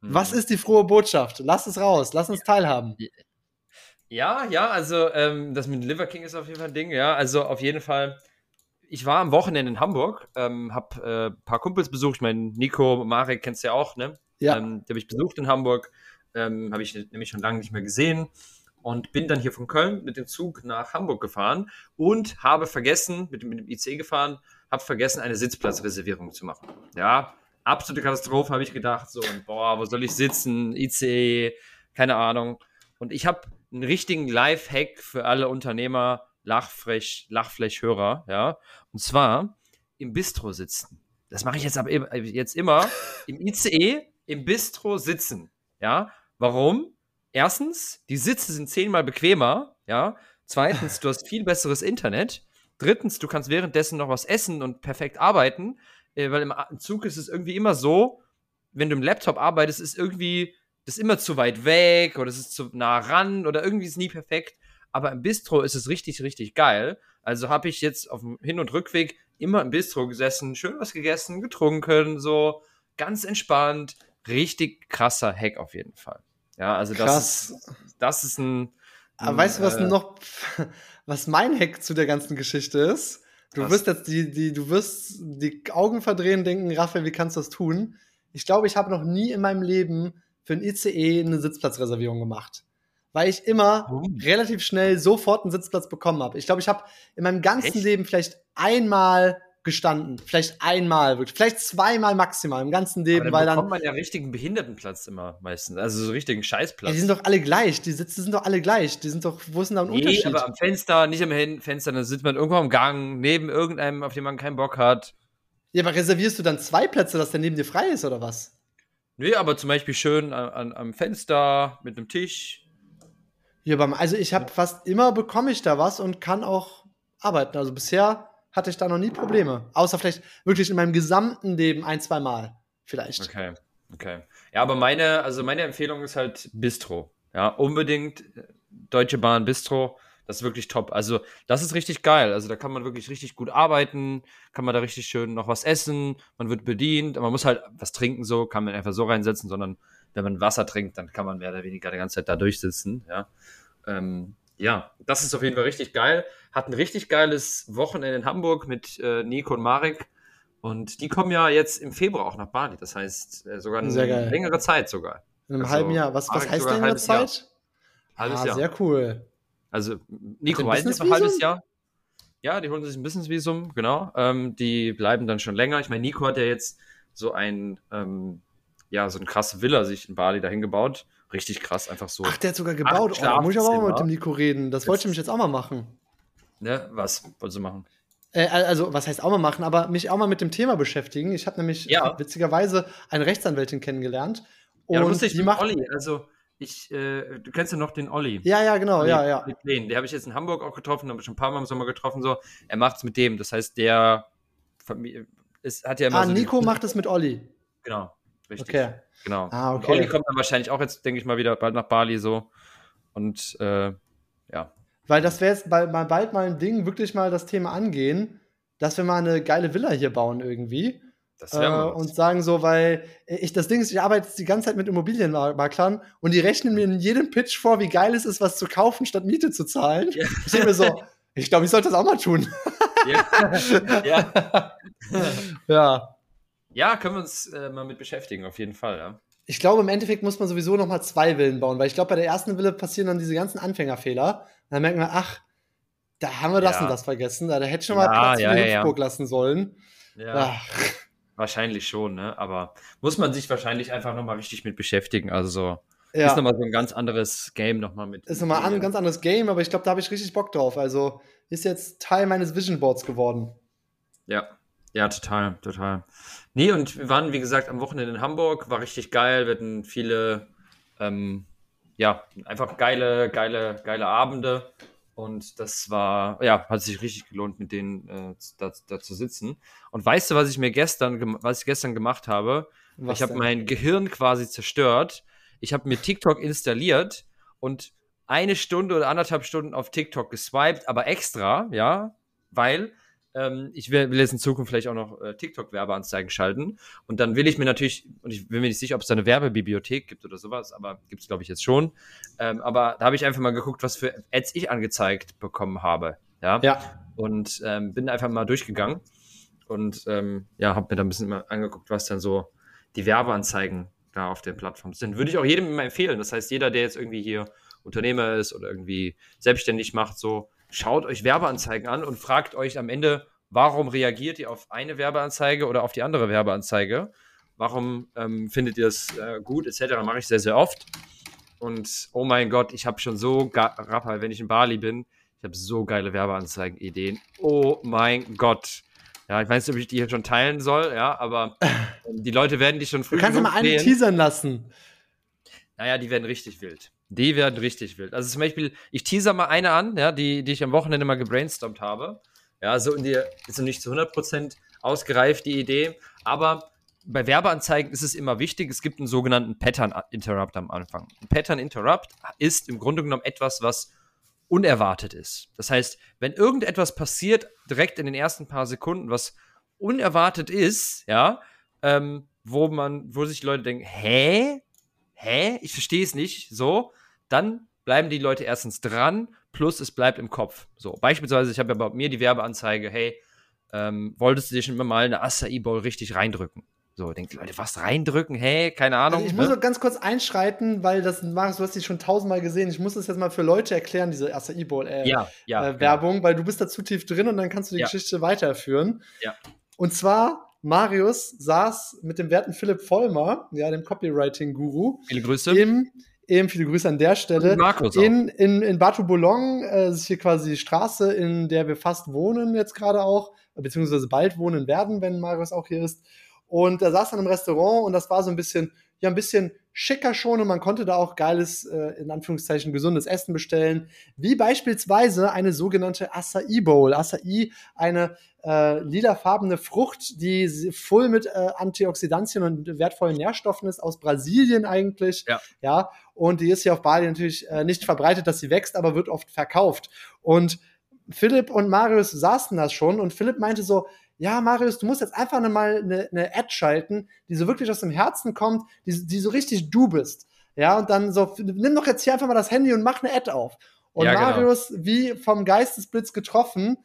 Mhm. Was ist die frohe Botschaft? Lass es raus, lass uns teilhaben. Ja, ja, also ähm, das mit Liver King ist auf jeden Fall ein Ding, ja. Also auf jeden Fall. Ich war am Wochenende in Hamburg, ähm, hab äh, ein paar Kumpels besucht. Ich meine, Nico, Marek kennst du ja auch, ne? Ja. Ähm, die habe ich besucht in Hamburg ähm, habe ich nämlich schon lange nicht mehr gesehen und bin dann hier von Köln mit dem Zug nach Hamburg gefahren und habe vergessen, mit, mit dem IC gefahren, habe vergessen, eine Sitzplatzreservierung zu machen. Ja, absolute Katastrophe, habe ich gedacht. So, und boah, wo soll ich sitzen? IC, keine Ahnung. Und ich habe einen richtigen Live-Hack für alle Unternehmer, Lachfrech, Lachflächhörer, ja. Und zwar im Bistro sitzen. Das mache ich jetzt aber jetzt immer im ICE im Bistro sitzen, ja. Warum? Erstens, die Sitze sind zehnmal bequemer, ja. Zweitens, du hast viel besseres Internet. Drittens, du kannst währenddessen noch was essen und perfekt arbeiten, äh, weil im Zug ist es irgendwie immer so, wenn du im Laptop arbeitest, ist irgendwie das immer zu weit weg oder es ist zu nah ran oder irgendwie ist es nie perfekt. Aber im Bistro ist es richtig, richtig geil. Also habe ich jetzt auf dem Hin- und Rückweg immer im Bistro gesessen, schön was gegessen, getrunken, so ganz entspannt. Richtig krasser Hack auf jeden Fall. Ja, also Krass. das ist, das ist ein. Aber weißt du, was äh, noch, was mein Hack zu der ganzen Geschichte ist? Du wirst jetzt die, die, du wirst die Augen verdrehen, denken, Raphael, wie kannst du das tun? Ich glaube, ich habe noch nie in meinem Leben für ein ICE eine Sitzplatzreservierung gemacht. Weil ich immer oh. relativ schnell sofort einen Sitzplatz bekommen habe. Ich glaube, ich habe in meinem ganzen Echt? Leben vielleicht einmal gestanden. Vielleicht einmal, wirklich. Vielleicht zweimal maximal im ganzen Leben, dann weil dann. bekommt man ja richtigen Behindertenplatz immer meistens. Also so richtigen Scheißplatz. Ja, die sind doch alle gleich. Die Sitze sind doch alle gleich. Die sind doch, wo ist denn da ein nee, Unterschied? aber am Fenster, nicht am Fenster, dann sitzt man irgendwo am Gang, neben irgendeinem, auf dem man keinen Bock hat. Ja, aber reservierst du dann zwei Plätze, dass der neben dir frei ist, oder was? Nee, aber zum Beispiel schön an, an am Fenster mit einem Tisch. Ja, aber also ich habe fast immer bekomme ich da was und kann auch arbeiten. Also bisher hatte ich da noch nie Probleme. Außer vielleicht wirklich in meinem gesamten Leben ein, zwei Mal. Vielleicht. Okay, okay. Ja, aber meine, also meine Empfehlung ist halt Bistro. Ja, unbedingt äh, Deutsche Bahn Bistro. Das ist wirklich top. Also, das ist richtig geil. Also, da kann man wirklich richtig gut arbeiten, kann man da richtig schön noch was essen, man wird bedient, man muss halt was trinken, so, kann man einfach so reinsetzen, sondern wenn man Wasser trinkt, dann kann man mehr oder weniger die ganze Zeit da durchsitzen, ja. Ähm, ja, das ist auf jeden Fall richtig geil. Hat ein richtig geiles Wochenende in Hamburg mit äh, Nico und Marek. Und die kommen ja jetzt im Februar auch nach Bali. Das heißt, äh, sogar eine längere Zeit sogar. In einem also, halben Jahr. Was, was heißt längere Zeit? Jahr. Halbes ah, Jahr. Sehr cool. Also, Nico weiß jetzt ein halbes Jahr. Ja, die holen sich ein Businessvisum, genau. Ähm, die bleiben dann schon länger. Ich meine, Nico hat ja jetzt so ein, ähm, ja, so ein krasse Villa sich in Bali dahin gebaut. Richtig krass, einfach so. Ach, der hat sogar gebaut. Oh, da muss ich aber auch mal mit dem Nico reden. Das wollte ich mich jetzt auch mal machen. Ne, was wolltest du machen? Äh, also, was heißt auch mal machen, aber mich auch mal mit dem Thema beschäftigen. Ich habe nämlich ja. witzigerweise eine Rechtsanwältin kennengelernt. Und ja, lustig, die macht Olli, also ich, äh, du kennst ja noch den Olli. Ja, ja, genau, ja, ja. Den, der habe ich jetzt in Hamburg auch getroffen, habe ich schon ein paar Mal im Sommer getroffen, so. Er macht es mit dem, das heißt, der ist, hat ja immer Ah, so Nico macht es mit Olli. Genau, richtig. Okay. Genau. Ah, okay. Und Olli kommt dann wahrscheinlich auch jetzt, denke ich mal, wieder bald nach Bali so. Und äh, ja. Weil das wäre jetzt bald, bald mal ein Ding, wirklich mal das Thema angehen, dass wir mal eine geile Villa hier bauen irgendwie. Das äh, und sagen so, weil ich das Ding ist, ich arbeite jetzt die ganze Zeit mit Immobilienmaklern und die rechnen mir in jedem Pitch vor, wie geil es ist, was zu kaufen, statt Miete zu zahlen. Ja. Ich denke mir so, ich glaube, ich sollte das auch mal tun. Ja. ja. ja. Ja, können wir uns äh, mal mit beschäftigen, auf jeden Fall, ja. Ich glaube, im Endeffekt muss man sowieso noch mal zwei Villen bauen, weil ich glaube, bei der ersten Wille passieren dann diese ganzen Anfängerfehler. Und dann merkt man, ach, da haben wir das ja. und das vergessen. Da, da hätte schon mal ja, Platz ja, für ja, Hüpfburg lassen sollen. Ja. Ach. Wahrscheinlich schon, ne? Aber muss man sich wahrscheinlich einfach noch mal richtig mit beschäftigen. Also so. Ja. Ist nochmal so ein ganz anderes Game nochmal mit. Ist nochmal ein ganz anderes Game, aber ich glaube, da habe ich richtig Bock drauf. Also ist jetzt Teil meines Vision Boards geworden. Ja, ja, total, total. Nee, und wir waren, wie gesagt, am Wochenende in Hamburg, war richtig geil. Wir hatten viele, ähm, ja, einfach geile, geile, geile Abende. Und das war, ja, hat sich richtig gelohnt, mit denen äh, da, da, zu sitzen. Und weißt du, was ich mir gestern, was ich gestern gemacht habe? Was ich habe mein Gehirn quasi zerstört. Ich habe mir TikTok installiert und eine Stunde oder anderthalb Stunden auf TikTok geswiped, aber extra, ja, weil ähm, ich will, will, jetzt in Zukunft vielleicht auch noch äh, TikTok-Werbeanzeigen schalten. Und dann will ich mir natürlich, und ich bin mir nicht sicher, ob es da eine Werbebibliothek gibt oder sowas, aber gibt es, glaube ich, jetzt schon. Ähm, aber da habe ich einfach mal geguckt, was für Ads ich angezeigt bekommen habe. Ja. ja. Und ähm, bin einfach mal durchgegangen und ähm, ja, habe mir da ein bisschen mal angeguckt, was dann so die Werbeanzeigen da auf den Plattformen sind. Würde ich auch jedem immer empfehlen. Das heißt, jeder, der jetzt irgendwie hier Unternehmer ist oder irgendwie selbstständig macht, so schaut euch Werbeanzeigen an und fragt euch am Ende, warum reagiert ihr auf eine Werbeanzeige oder auf die andere Werbeanzeige? Warum ähm, findet ihr es äh, gut, etc. Mache ich sehr, sehr oft. Und oh mein Gott, ich habe schon so, Rapper, wenn ich in Bali bin, ich habe so geile Werbeanzeigen-Ideen. Oh mein Gott. Ja, ich weiß nicht, ob ich die hier schon teilen soll, ja, aber ähm, die Leute werden die schon früh. Du kannst ja mal einen teasern lassen. Naja, die werden richtig wild. Die werden richtig wild. Also zum Beispiel, ich teaser mal eine an, ja, die, die ich am Wochenende mal gebrainstormt habe. Ja, so in dir ist noch nicht zu 100% ausgereift, die Idee. Aber bei Werbeanzeigen ist es immer wichtig, es gibt einen sogenannten Pattern Interrupt am Anfang. Ein Pattern Interrupt ist im Grunde genommen etwas, was unerwartet ist. Das heißt, wenn irgendetwas passiert, direkt in den ersten paar Sekunden, was unerwartet ist, ja, ähm, wo man, wo sich Leute denken, hä? Hä? Ich verstehe es nicht. So, dann bleiben die Leute erstens dran, plus es bleibt im Kopf. So, beispielsweise, ich habe ja bei mir die Werbeanzeige, hey, ähm, wolltest du dir schon immer mal eine Acai Bowl richtig reindrücken? So, denkt die Leute, was reindrücken? Hey, keine Ahnung. Also ich ne? muss noch ganz kurz einschreiten, weil das, Marius, du hast die schon tausendmal gesehen. Ich muss das jetzt mal für Leute erklären, diese Acai Bowl äh, ja, ja, äh, Werbung, ja. weil du bist da zu tief drin und dann kannst du die. Geschichte weiterführen. Ja. Und zwar Marius saß mit dem werten Philipp Vollmer, ja, dem Copywriting-Guru. Viele Grüße. Im Eben viele Grüße an der Stelle. Markus in, in, in Batu Bolong, äh, ist hier quasi die Straße, in der wir fast wohnen jetzt gerade auch, beziehungsweise bald wohnen werden, wenn Marius auch hier ist. Und er saß dann im Restaurant und das war so ein bisschen, ja, ein bisschen schicker schon und man konnte da auch geiles, äh, in Anführungszeichen, gesundes Essen bestellen, wie beispielsweise eine sogenannte Acai Bowl. Acai, eine äh, lilafarbene Frucht, die voll mit äh, Antioxidantien und wertvollen Nährstoffen ist, aus Brasilien eigentlich. Ja. ja und die ist hier auf Bali natürlich äh, nicht verbreitet, dass sie wächst, aber wird oft verkauft. Und Philipp und Marius saßen das schon und Philipp meinte so, ja, Marius, du musst jetzt einfach mal eine, eine Ad schalten, die so wirklich aus dem Herzen kommt, die, die so richtig du bist. Ja, und dann so, nimm doch jetzt hier einfach mal das Handy und mach eine Ad auf. Und ja, genau. Marius, genau. wie vom Geistesblitz getroffen,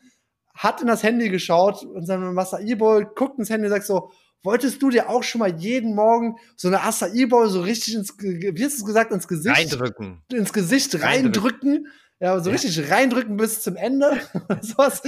hat in das Handy geschaut und sein Acai Bowl guckt ins Handy und sagt so, wolltest du dir auch schon mal jeden Morgen so eine Acai Bowl so richtig ins, wie hast du es gesagt, ins Gesicht reindrücken, ins Gesicht reindrücken, reindrücken ja, so ja. richtig reindrücken bis zum Ende. Sowas.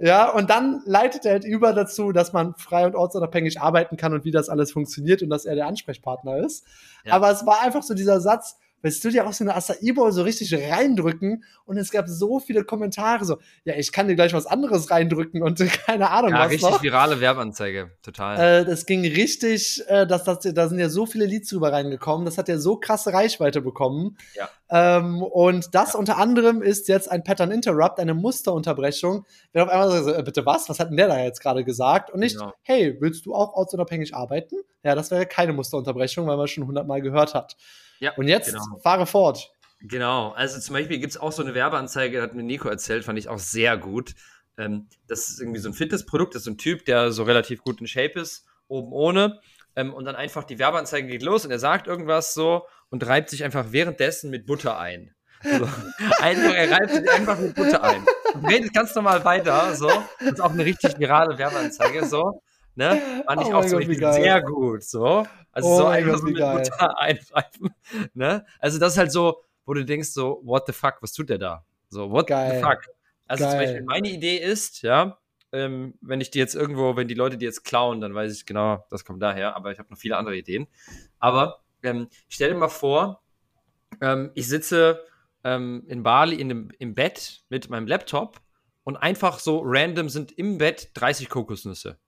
Ja, und dann leitet er halt über dazu, dass man frei und ortsunabhängig arbeiten kann und wie das alles funktioniert und dass er der Ansprechpartner ist. Ja. Aber es war einfach so dieser Satz, willst du dir auch so eine Acai Bowl so richtig reindrücken? Und es gab so viele Kommentare so, ja, ich kann dir gleich was anderes reindrücken und keine Ahnung ja, was richtig noch. virale Werbeanzeige, total. Äh, das ging richtig, äh, das, das, da sind ja so viele Leads drüber reingekommen, das hat ja so krasse Reichweite bekommen. Ja. Ähm, und das ja. unter anderem ist jetzt ein Pattern Interrupt, eine Musterunterbrechung. Wenn auf einmal so, äh, bitte was, was hat denn der da jetzt gerade gesagt? Und nicht, genau. hey, willst du auch ortsunabhängig arbeiten? Ja, das wäre keine Musterunterbrechung, weil man schon hundertmal gehört hat. Ja, und jetzt genau. fahre fort. Genau, also zum Beispiel gibt es auch so eine Werbeanzeige, hat mir Nico erzählt, fand ich auch sehr gut. Ähm, das ist irgendwie so ein Fitnessprodukt, das ist so ein Typ, der so relativ gut in Shape ist, oben ohne. Ähm, und dann einfach die Werbeanzeige geht los und er sagt irgendwas so und reibt sich einfach währenddessen mit Butter ein. So. einfach, er reibt sich einfach mit Butter ein. Und redet ganz normal weiter, so. Das ist auch eine richtig virale Werbeanzeige, so. Ne? Fand ich oh auch zum Beispiel sehr gut. So. Also oh so einfach so mit Butter. Ne? Also das ist halt so, wo du denkst so, what the fuck, was tut der da? So, what geil. the fuck? Also geil. zum Beispiel meine Idee ist, ja, ähm, wenn ich die jetzt irgendwo, wenn die Leute die jetzt klauen, dann weiß ich genau, das kommt daher, aber ich habe noch viele andere Ideen. Aber ähm, stell dir mal vor, ähm, ich sitze ähm, in Bali in dem, im Bett mit meinem Laptop und einfach so random sind im Bett 30 Kokosnüsse.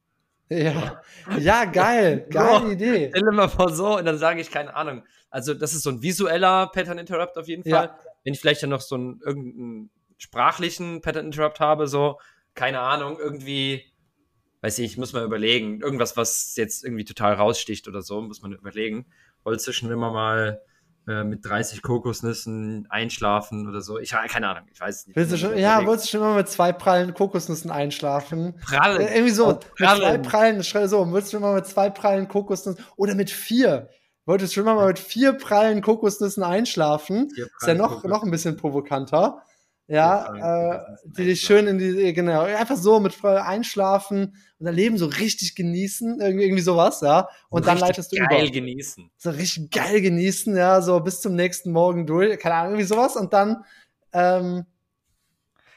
Ja, ja geil, geile oh, Idee. Stell dir mal vor so und dann sage ich, keine Ahnung. Also, das ist so ein visueller Pattern Interrupt auf jeden Fall. Ja. Wenn ich vielleicht dann noch so einen irgendeinen sprachlichen Pattern Interrupt habe, so, keine Ahnung, irgendwie, weiß ich, muss man überlegen. Irgendwas, was jetzt irgendwie total raussticht oder so, muss man überlegen. Wollte zwischendurch immer mal äh, mit 30 Kokosnüssen einschlafen oder so. Ich habe keine Ahnung, ich weiß es nicht. Willst du schon, ja, wolltest du schon mal mit zwei prallen Kokosnüssen einschlafen? Prallen. Äh, irgendwie so, prallen. mit zwei prallen, so, willst du schon mal mit zwei prallen Kokosnüssen oder mit vier? Wolltest du schon mal mit vier prallen Kokosnüssen einschlafen? Prallen ist ja noch, noch ein bisschen provokanter ja, äh, die dich schön in die, genau, einfach so mit Freude einschlafen und dein Leben so richtig genießen, irgendwie, irgendwie sowas, ja. Und so dann leitest du geil über. Geil genießen. So richtig geil genießen, ja, so bis zum nächsten Morgen durch, keine Ahnung, irgendwie sowas und dann, ähm,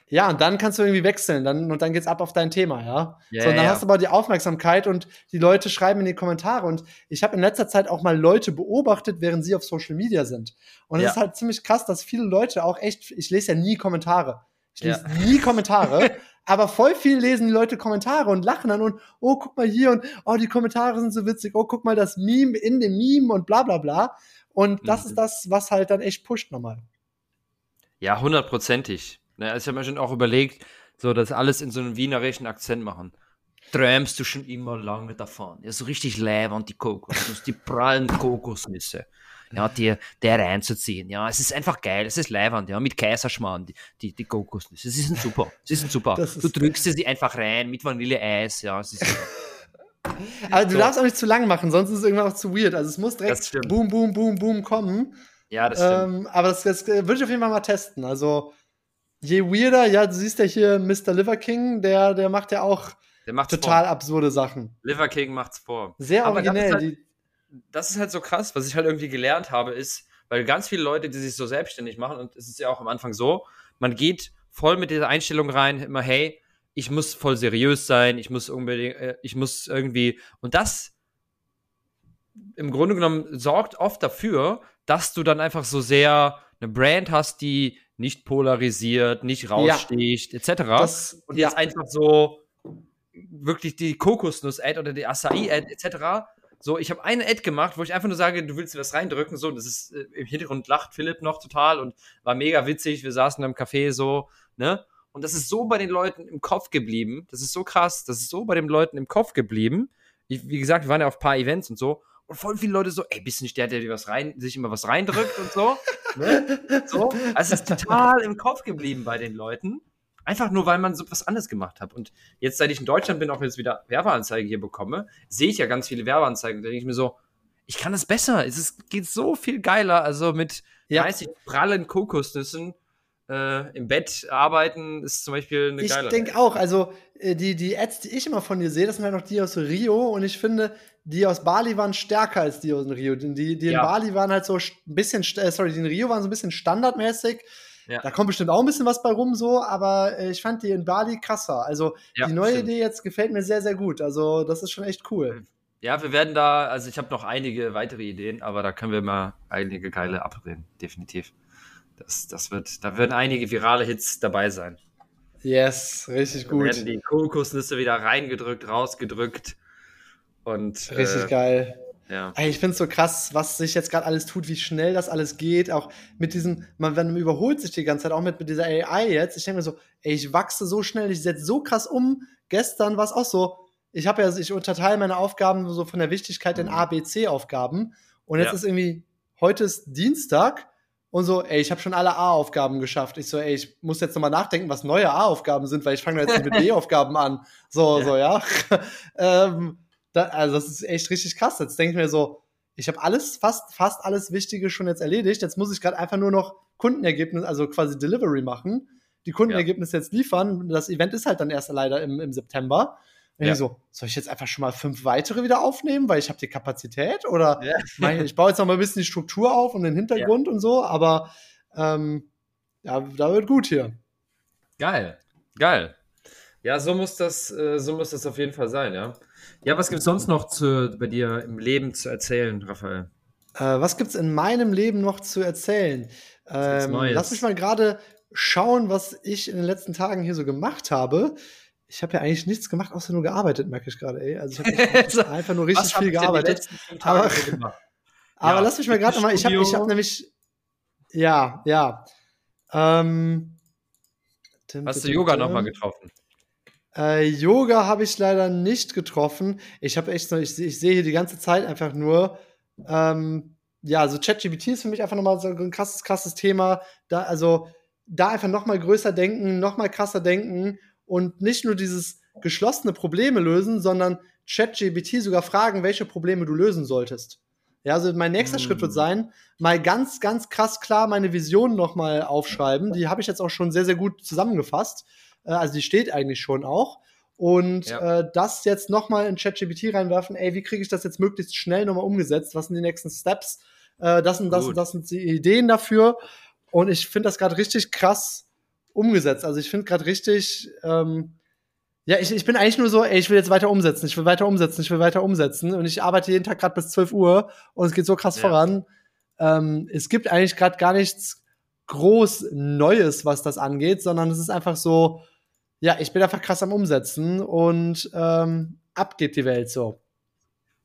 ja, und dann kannst du irgendwie wechseln, dann, und dann geht's ab auf dein Thema, ja. Yeah, so, und dann yeah. hast du aber die Aufmerksamkeit und die Leute schreiben in die Kommentare. Und ich habe in letzter Zeit auch mal Leute beobachtet, während sie auf Social Media sind. Und es ja. ist halt ziemlich krass, dass viele Leute auch echt, ich lese ja nie Kommentare. Ich lese ja. nie Kommentare. aber voll viel lesen die Leute Kommentare und lachen dann und, oh, guck mal hier und, oh, die Kommentare sind so witzig, oh, guck mal das Meme in dem Meme und bla, bla, bla. Und das mhm. ist das, was halt dann echt pusht nochmal. Ja, hundertprozentig. Ne, also ich habe mir schon auch überlegt, so das alles in so einem wienerischen Akzent machen. Träumst du schon immer lange davon? Ja, so richtig und die Kokosnüsse, die prallen Kokosnüsse. Ja, die, der reinzuziehen. Ja, es ist einfach geil, es ist leiwand, ja, mit Kaiserschmarrn, die, die, die Kokosnüsse. Sie sind super, sie sind super. Du drückst sie einfach rein mit Vanilleeis, ja, es ist super. Aber du so. darfst auch nicht zu lang machen, sonst ist es irgendwann auch zu weird. Also es muss direkt boom, boom, boom, boom kommen. Ja, das stimmt. Ähm, aber das, das würde ich auf jeden Fall mal testen. Also je weirder, ja, du siehst ja hier Mr. Liver King, der, der macht ja auch total vor. absurde Sachen. Liver King macht's vor. Sehr Aber originell. Das ist, halt, das ist halt so krass, was ich halt irgendwie gelernt habe, ist, weil ganz viele Leute, die sich so selbstständig machen, und es ist ja auch am Anfang so, man geht voll mit dieser Einstellung rein, immer, hey, ich muss voll seriös sein, ich muss unbedingt, äh, ich muss irgendwie, und das im Grunde genommen sorgt oft dafür, dass du dann einfach so sehr eine Brand hast, die nicht polarisiert, nicht raussticht, ja. etc. Das, und jetzt ja. einfach so wirklich die Kokosnuss-Ad oder die Acai-Ad etc. So, ich habe eine Ad gemacht, wo ich einfach nur sage, du willst dir was reindrücken, so, das ist äh, im Hintergrund lacht Philipp noch total und war mega witzig. Wir saßen im Café so, ne? Und das ist so bei den Leuten im Kopf geblieben. Das ist so krass, das ist so bei den Leuten im Kopf geblieben. Ich, wie gesagt, wir waren ja auf ein paar Events und so. Und voll viele Leute so, ey, bist du nicht der, der dir was rein, sich immer was reindrückt und so. ne? so. Also es ist total im Kopf geblieben bei den Leuten. Einfach nur, weil man so was anderes gemacht hat. Und jetzt, seit ich in Deutschland bin, auch jetzt wieder Werbeanzeigen hier bekomme, sehe ich ja ganz viele Werbeanzeigen. Da denke ich mir so, ich kann das besser. Es ist, geht so viel geiler. Also mit ja. 30 prallen Kokosnüssen äh, im Bett arbeiten ist zum Beispiel eine ich geile. Ich denke auch, also äh, die, die Ads, die ich immer von dir sehe, das sind halt noch die aus Rio und ich finde, die aus Bali waren stärker als die aus Rio. Die, die in Bali waren halt so ein bisschen, äh, sorry, die in Rio waren so ein bisschen standardmäßig. Ja. Da kommt bestimmt auch ein bisschen was bei rum, so, aber äh, ich fand die in Bali krasser. Also ja, die neue stimmt. Idee jetzt gefällt mir sehr, sehr gut. Also das ist schon echt cool. Ja, wir werden da, also ich habe noch einige weitere Ideen, aber da können wir mal einige geile abreden, definitiv. Das, das wird, da werden einige virale Hits dabei sein. Yes, richtig gut. Da werden die Kokosnüsse wieder reingedrückt, rausgedrückt. Und, richtig äh, geil. Ja. Ey, ich finde es so krass, was sich jetzt gerade alles tut, wie schnell das alles geht. Auch mit diesem, man, man überholt sich die ganze Zeit, auch mit, mit dieser AI jetzt. Ich denke mir so, ey, ich wachse so schnell, ich setze so krass um. Gestern war es auch so, ich habe ja, ich unterteile meine Aufgaben so von der Wichtigkeit in A, B, C-Aufgaben. Und jetzt ja. ist irgendwie, heute ist Dienstag und so, ey, ich habe schon alle A-Aufgaben geschafft. Ich so, ey, ich muss jetzt nochmal nachdenken, was neue A-Aufgaben sind, weil ich fange jetzt mit B-Aufgaben an. So, ja. so, ja. ähm, da, also das ist echt richtig krass. Jetzt denke ich mir so, ich habe alles, fast, fast alles Wichtige schon jetzt erledigt. Jetzt muss ich gerade einfach nur noch Kundenergebnis, also quasi Delivery machen, die Kundenergebnisse ja. jetzt liefern. Das Event ist halt dann erst leider im, im September. Und ja. ich so, soll ich jetzt einfach schon mal fünf weitere wieder aufnehmen, weil ich habe die Kapazität? Oder ja. mein, ich baue jetzt noch mal ein bisschen die Struktur auf und den Hintergrund ja. und so, aber ähm, ja, da wird gut hier. Geil, geil. Ja, so muss das, äh, so muss das auf jeden Fall sein, ja. Ja, was gibt es sonst noch zu, bei dir im Leben zu erzählen, Raphael? Äh, was gibt es in meinem Leben noch zu erzählen? Ähm, lass mich mal gerade schauen, was ich in den letzten Tagen hier so gemacht habe. Ich habe ja eigentlich nichts gemacht, außer nur gearbeitet, merke ich gerade, ey. Also ich habe einfach nur richtig viel gearbeitet. Aber, aber ja, lass mich mal gerade nochmal, ich habe ich hab nämlich, ja, ja. Ähm, Hast du Yoga nochmal getroffen? Äh, Yoga habe ich leider nicht getroffen. Ich habe echt so, ich, ich sehe hier die ganze Zeit einfach nur, ähm, ja, so ChatGPT ist für mich einfach nochmal so ein krasses, krasses Thema. Da, also, da einfach nochmal größer denken, nochmal krasser denken und nicht nur dieses geschlossene Probleme lösen, sondern ChatGPT sogar fragen, welche Probleme du lösen solltest. Ja, also mein nächster mm. Schritt wird sein, mal ganz, ganz krass klar meine Vision nochmal aufschreiben. Die habe ich jetzt auch schon sehr, sehr gut zusammengefasst. Äh, also die steht eigentlich schon auch. Und ja. äh, das jetzt nochmal in ChatGPT reinwerfen, ey, wie kriege ich das jetzt möglichst schnell nochmal umgesetzt? Was sind die nächsten Steps? Äh, das und das und das sind die Ideen dafür. Und ich finde das gerade richtig krass umgesetzt. Also ich finde gerade richtig, ähm, ja, ich, ich bin eigentlich nur so, ey, ich will jetzt weiter umsetzen, ich will weiter umsetzen, ich will weiter umsetzen. Und ich arbeite jeden Tag gerade bis 12 Uhr und es geht so krass ja. voran. Ähm, es gibt eigentlich gerade gar nichts groß Neues, was das angeht, sondern es ist einfach so, ja, ich bin einfach krass am Umsetzen und ähm, ab geht die Welt so.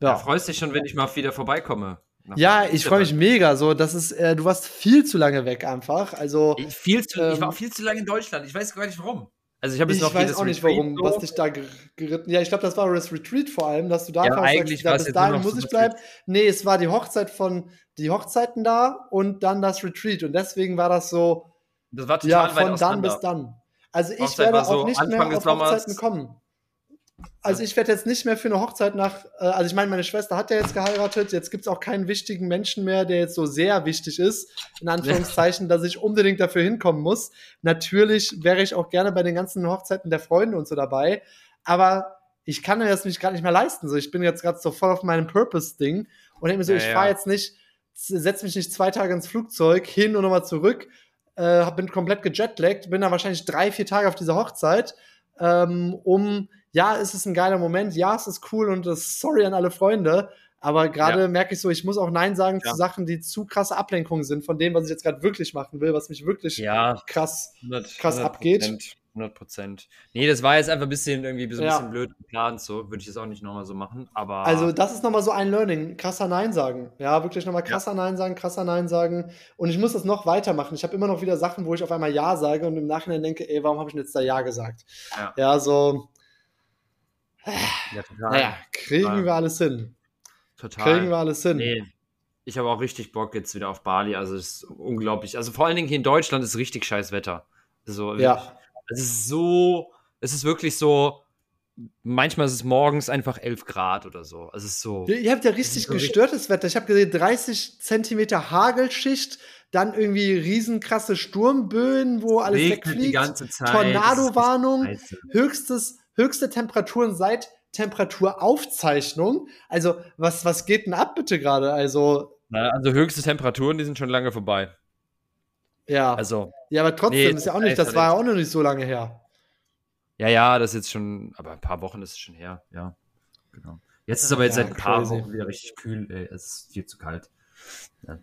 Ja. ja freust dich schon, wenn ich mal wieder vorbeikomme. Ja, ich freue mich mega. So, das ist, äh, du warst viel zu lange weg einfach. Also ich, viel zu, ähm, ich war auch viel zu lange in Deutschland. Ich weiß gar nicht warum. Also ich habe jetzt noch weiß auch nicht, warum, so. was dich da geritten. Ja, ich glaube, das war das Retreat vor allem, dass du da ja, eigentlich sagst, bis dahin muss ich bleiben. Nee, es war die Hochzeit von die Hochzeiten da und dann das Retreat und deswegen war das so. Das war total ja, von dann bis dann. Also ich Hochzeit werde auch so nicht Anfang mehr auf Hochzeiten kommen. Also ich werde jetzt nicht mehr für eine Hochzeit nach, äh, also ich meine, meine Schwester hat ja jetzt geheiratet, jetzt gibt es auch keinen wichtigen Menschen mehr, der jetzt so sehr wichtig ist, in Anführungszeichen, dass ich unbedingt dafür hinkommen muss. Natürlich wäre ich auch gerne bei den ganzen Hochzeiten der Freunde und so dabei, aber ich kann mir das nicht gar nicht mehr leisten. So, ich bin jetzt gerade so voll auf meinem Purpose-Ding und denke mir so, ja, ich fahre ja. jetzt nicht, setze mich nicht zwei Tage ins Flugzeug hin und nochmal zurück, äh, bin komplett gejetlaggt, bin da wahrscheinlich drei, vier Tage auf dieser Hochzeit, ähm, um ja, es ist ein geiler Moment, ja, es ist cool und das sorry an alle Freunde, aber gerade ja. merke ich so, ich muss auch Nein sagen ja. zu Sachen, die zu krasse Ablenkungen sind von dem, was ich jetzt gerade wirklich machen will, was mich wirklich ja, krass, 100, krass 100%, abgeht. 100%. 100 Prozent. Nee, das war jetzt einfach ein bisschen irgendwie so ein ja. bisschen blöd geplant, so würde ich das auch nicht nochmal so machen, aber. Also, das ist nochmal so ein Learning. Krasser Nein sagen. Ja, wirklich nochmal krasser ja. Nein sagen, krasser Nein sagen. Und ich muss das noch weitermachen. Ich habe immer noch wieder Sachen, wo ich auf einmal Ja sage und im Nachhinein denke, ey, warum habe ich denn jetzt da Ja gesagt? Ja, ja so. Ja, total. Naja, kriegen total. wir alles hin. Total. Kriegen wir alles hin. Nee. Ich habe auch richtig Bock jetzt wieder auf Bali. Also, es ist unglaublich. Also, vor allen Dingen hier in Deutschland ist richtig scheiß Wetter. So, ja. Es ist so, es ist wirklich so, manchmal ist es morgens einfach 11 Grad oder so. Es ist so. Ihr habt ja richtig so gestörtes Wetter. Ich habe gesehen, 30 Zentimeter Hagelschicht, dann irgendwie riesenkrasse Sturmböen, wo alles Regnet wegfliegt. Die ganze Zeit. Tornado-Warnung, höchstes, höchste Temperaturen seit Temperaturaufzeichnung. Also, was, was geht denn ab bitte gerade? Also. also höchste Temperaturen, die sind schon lange vorbei. Ja. Also. Ja, aber trotzdem nee, ist ja auch nicht, das war ja auch noch nicht so lange her. Ja, ja, das ist jetzt schon, aber ein paar Wochen ist es schon her, ja. Genau. Jetzt ist aber jetzt ja, seit ein paar crazy. Wochen wieder richtig kühl, ey. Es ist viel zu kalt. Ja.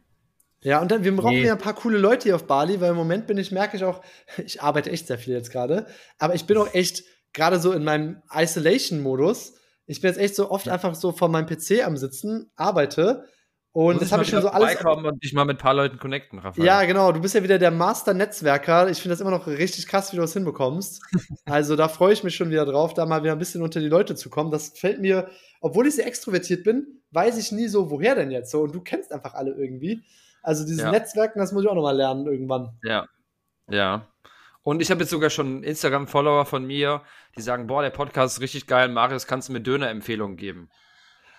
Ja, und dann, wir brauchen nee. ja ein paar coole Leute hier auf Bali, weil im Moment bin ich, merke ich auch, ich arbeite echt sehr viel jetzt gerade, aber ich bin auch echt gerade so in meinem Isolation-Modus. Ich bin jetzt echt so oft einfach so vor meinem PC am Sitzen, arbeite und das habe ich schon so alles. und dich mal mit ein paar Leuten connecten, Raphael. Ja, genau. Du bist ja wieder der Master-Netzwerker. Ich finde das immer noch richtig krass, wie du das hinbekommst. also da freue ich mich schon wieder drauf, da mal wieder ein bisschen unter die Leute zu kommen. Das fällt mir, obwohl ich sehr extrovertiert bin, weiß ich nie so, woher denn jetzt so. Und du kennst einfach alle irgendwie. Also dieses ja. Netzwerken, das muss ich auch noch mal lernen irgendwann. Ja. Ja. Und ich habe jetzt sogar schon Instagram-Follower von mir, die sagen, boah, der Podcast ist richtig geil. Marius, kannst du mir Döner-Empfehlungen geben?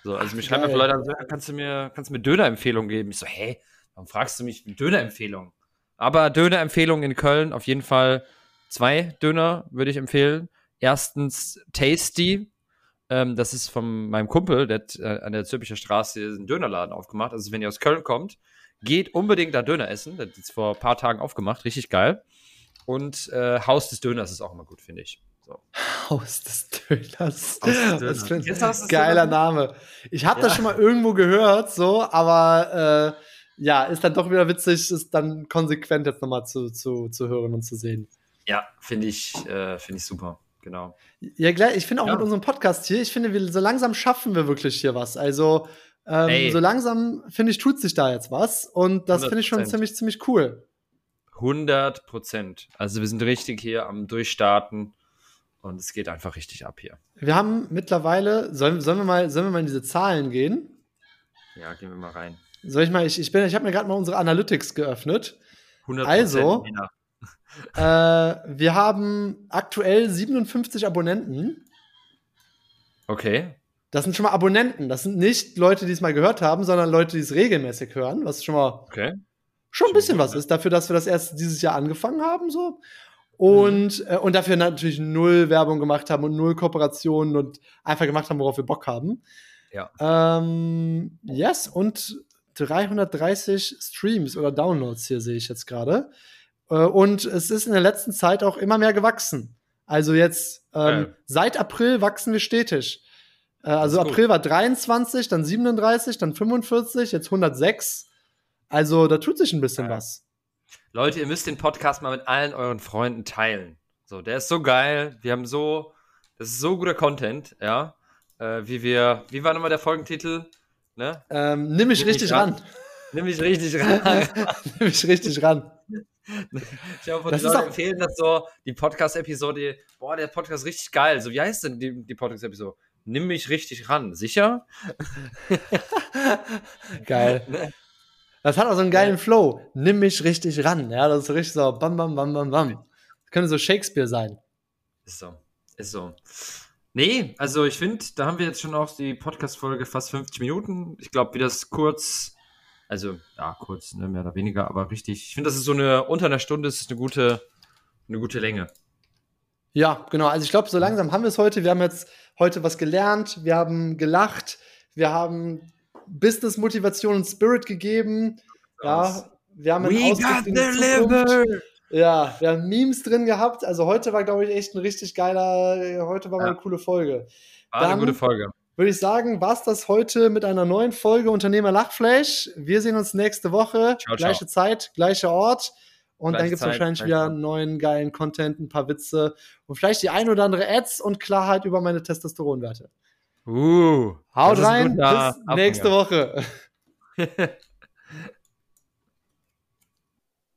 So, also Ach, mich schreiben Leute an, kannst du mir, kannst du mir Döner-Empfehlungen geben? Ich so, hä, warum fragst du mich Döner-Empfehlungen? Aber Döner-Empfehlungen in Köln auf jeden Fall zwei Döner würde ich empfehlen. Erstens Tasty. Ähm, das ist von meinem Kumpel, der hat äh, an der Zürcher Straße einen Dönerladen aufgemacht. Also wenn ihr aus Köln kommt, geht unbedingt da Döner essen. Der hat jetzt vor ein paar Tagen aufgemacht. Richtig geil. Und äh, Haus des Döners ist auch immer gut, finde ich. So. Haus des Döners. Haus des Döners. Das geiler Name. Ich habe ja. das schon mal irgendwo gehört, so, aber äh, ja, ist dann doch wieder witzig, ist dann konsequent jetzt nochmal zu, zu, zu hören und zu sehen. Ja, finde ich, äh, find ich super. Genau. Ja, gleich, ich finde auch ja. mit unserem Podcast hier, ich finde, wir, so langsam schaffen wir wirklich hier was. Also, ähm, so langsam, finde ich, tut sich da jetzt was. Und das finde ich schon ziemlich, ziemlich cool. 100 Prozent. Also, wir sind richtig hier am Durchstarten. Und es geht einfach richtig ab hier. Wir haben mittlerweile, sollen, sollen, wir, mal, sollen wir mal in diese Zahlen gehen? Ja, gehen wir mal rein. Soll ich mal, ich, ich, ich habe mir gerade mal unsere Analytics geöffnet. 100 Also, äh, wir haben aktuell 57 Abonnenten. Okay. Das sind schon mal Abonnenten. Das sind nicht Leute, die es mal gehört haben, sondern Leute, die es regelmäßig hören, was schon mal okay. schon ein bisschen was ist, dafür, dass wir das erst dieses Jahr angefangen haben. So. Und, äh, und dafür natürlich null Werbung gemacht haben und null Kooperationen und einfach gemacht haben, worauf wir Bock haben. Ja. Ähm, yes, und 330 Streams oder Downloads hier sehe ich jetzt gerade. Äh, und es ist in der letzten Zeit auch immer mehr gewachsen. Also jetzt ähm, ja. seit April wachsen wir stetig. Äh, also April war 23, dann 37, dann 45, jetzt 106. Also da tut sich ein bisschen ja. was. Leute, ihr müsst den Podcast mal mit allen euren Freunden teilen. So, der ist so geil. Wir haben so, das ist so guter Content, ja. Äh, wie wir, wie war nochmal der Folgentitel? Ne? Ähm, nimm mich nimm richtig ran. ran. Nimm mich richtig ran. nimm mich richtig ran. Ich habe von den Leuten empfehlen, dass so die Podcast-Episode, boah, der Podcast ist richtig geil. So, wie heißt denn die, die Podcast-Episode? Nimm mich richtig ran. Sicher? geil. Ne? Das hat auch so einen geilen ja. Flow. Nimm mich richtig ran. Ja, das ist richtig so bam, bam, bam, bam, bam. Das könnte so Shakespeare sein. Ist so. Ist so. Nee, also ich finde, da haben wir jetzt schon auch die Podcast-Folge fast 50 Minuten. Ich glaube, wie das kurz, also ja, kurz, ne, mehr oder weniger, aber richtig. Ich finde, das ist so eine, unter einer Stunde ist eine gute, eine gute Länge. Ja, genau. Also ich glaube, so langsam haben wir es heute. Wir haben jetzt heute was gelernt, wir haben gelacht, wir haben Business Motivation und Spirit gegeben. Ja, wir haben einen We Ausblick in die Zukunft. Ja, wir haben Memes drin gehabt. Also heute war, glaube ich, echt ein richtig geiler, heute war ja. mal eine coole Folge. War Dann, eine gute Folge. Würde ich sagen, war es das heute mit einer neuen Folge Unternehmer Lachflash. Wir sehen uns nächste Woche. Ciao, gleiche ciao. Zeit, gleicher Ort. Und dann gibt es wahrscheinlich wieder neuen geilen Content, ein paar Witze und vielleicht die ein oder andere Ads und Klarheit über meine Testosteronwerte. Uh, Haut rein, bis nächste Woche.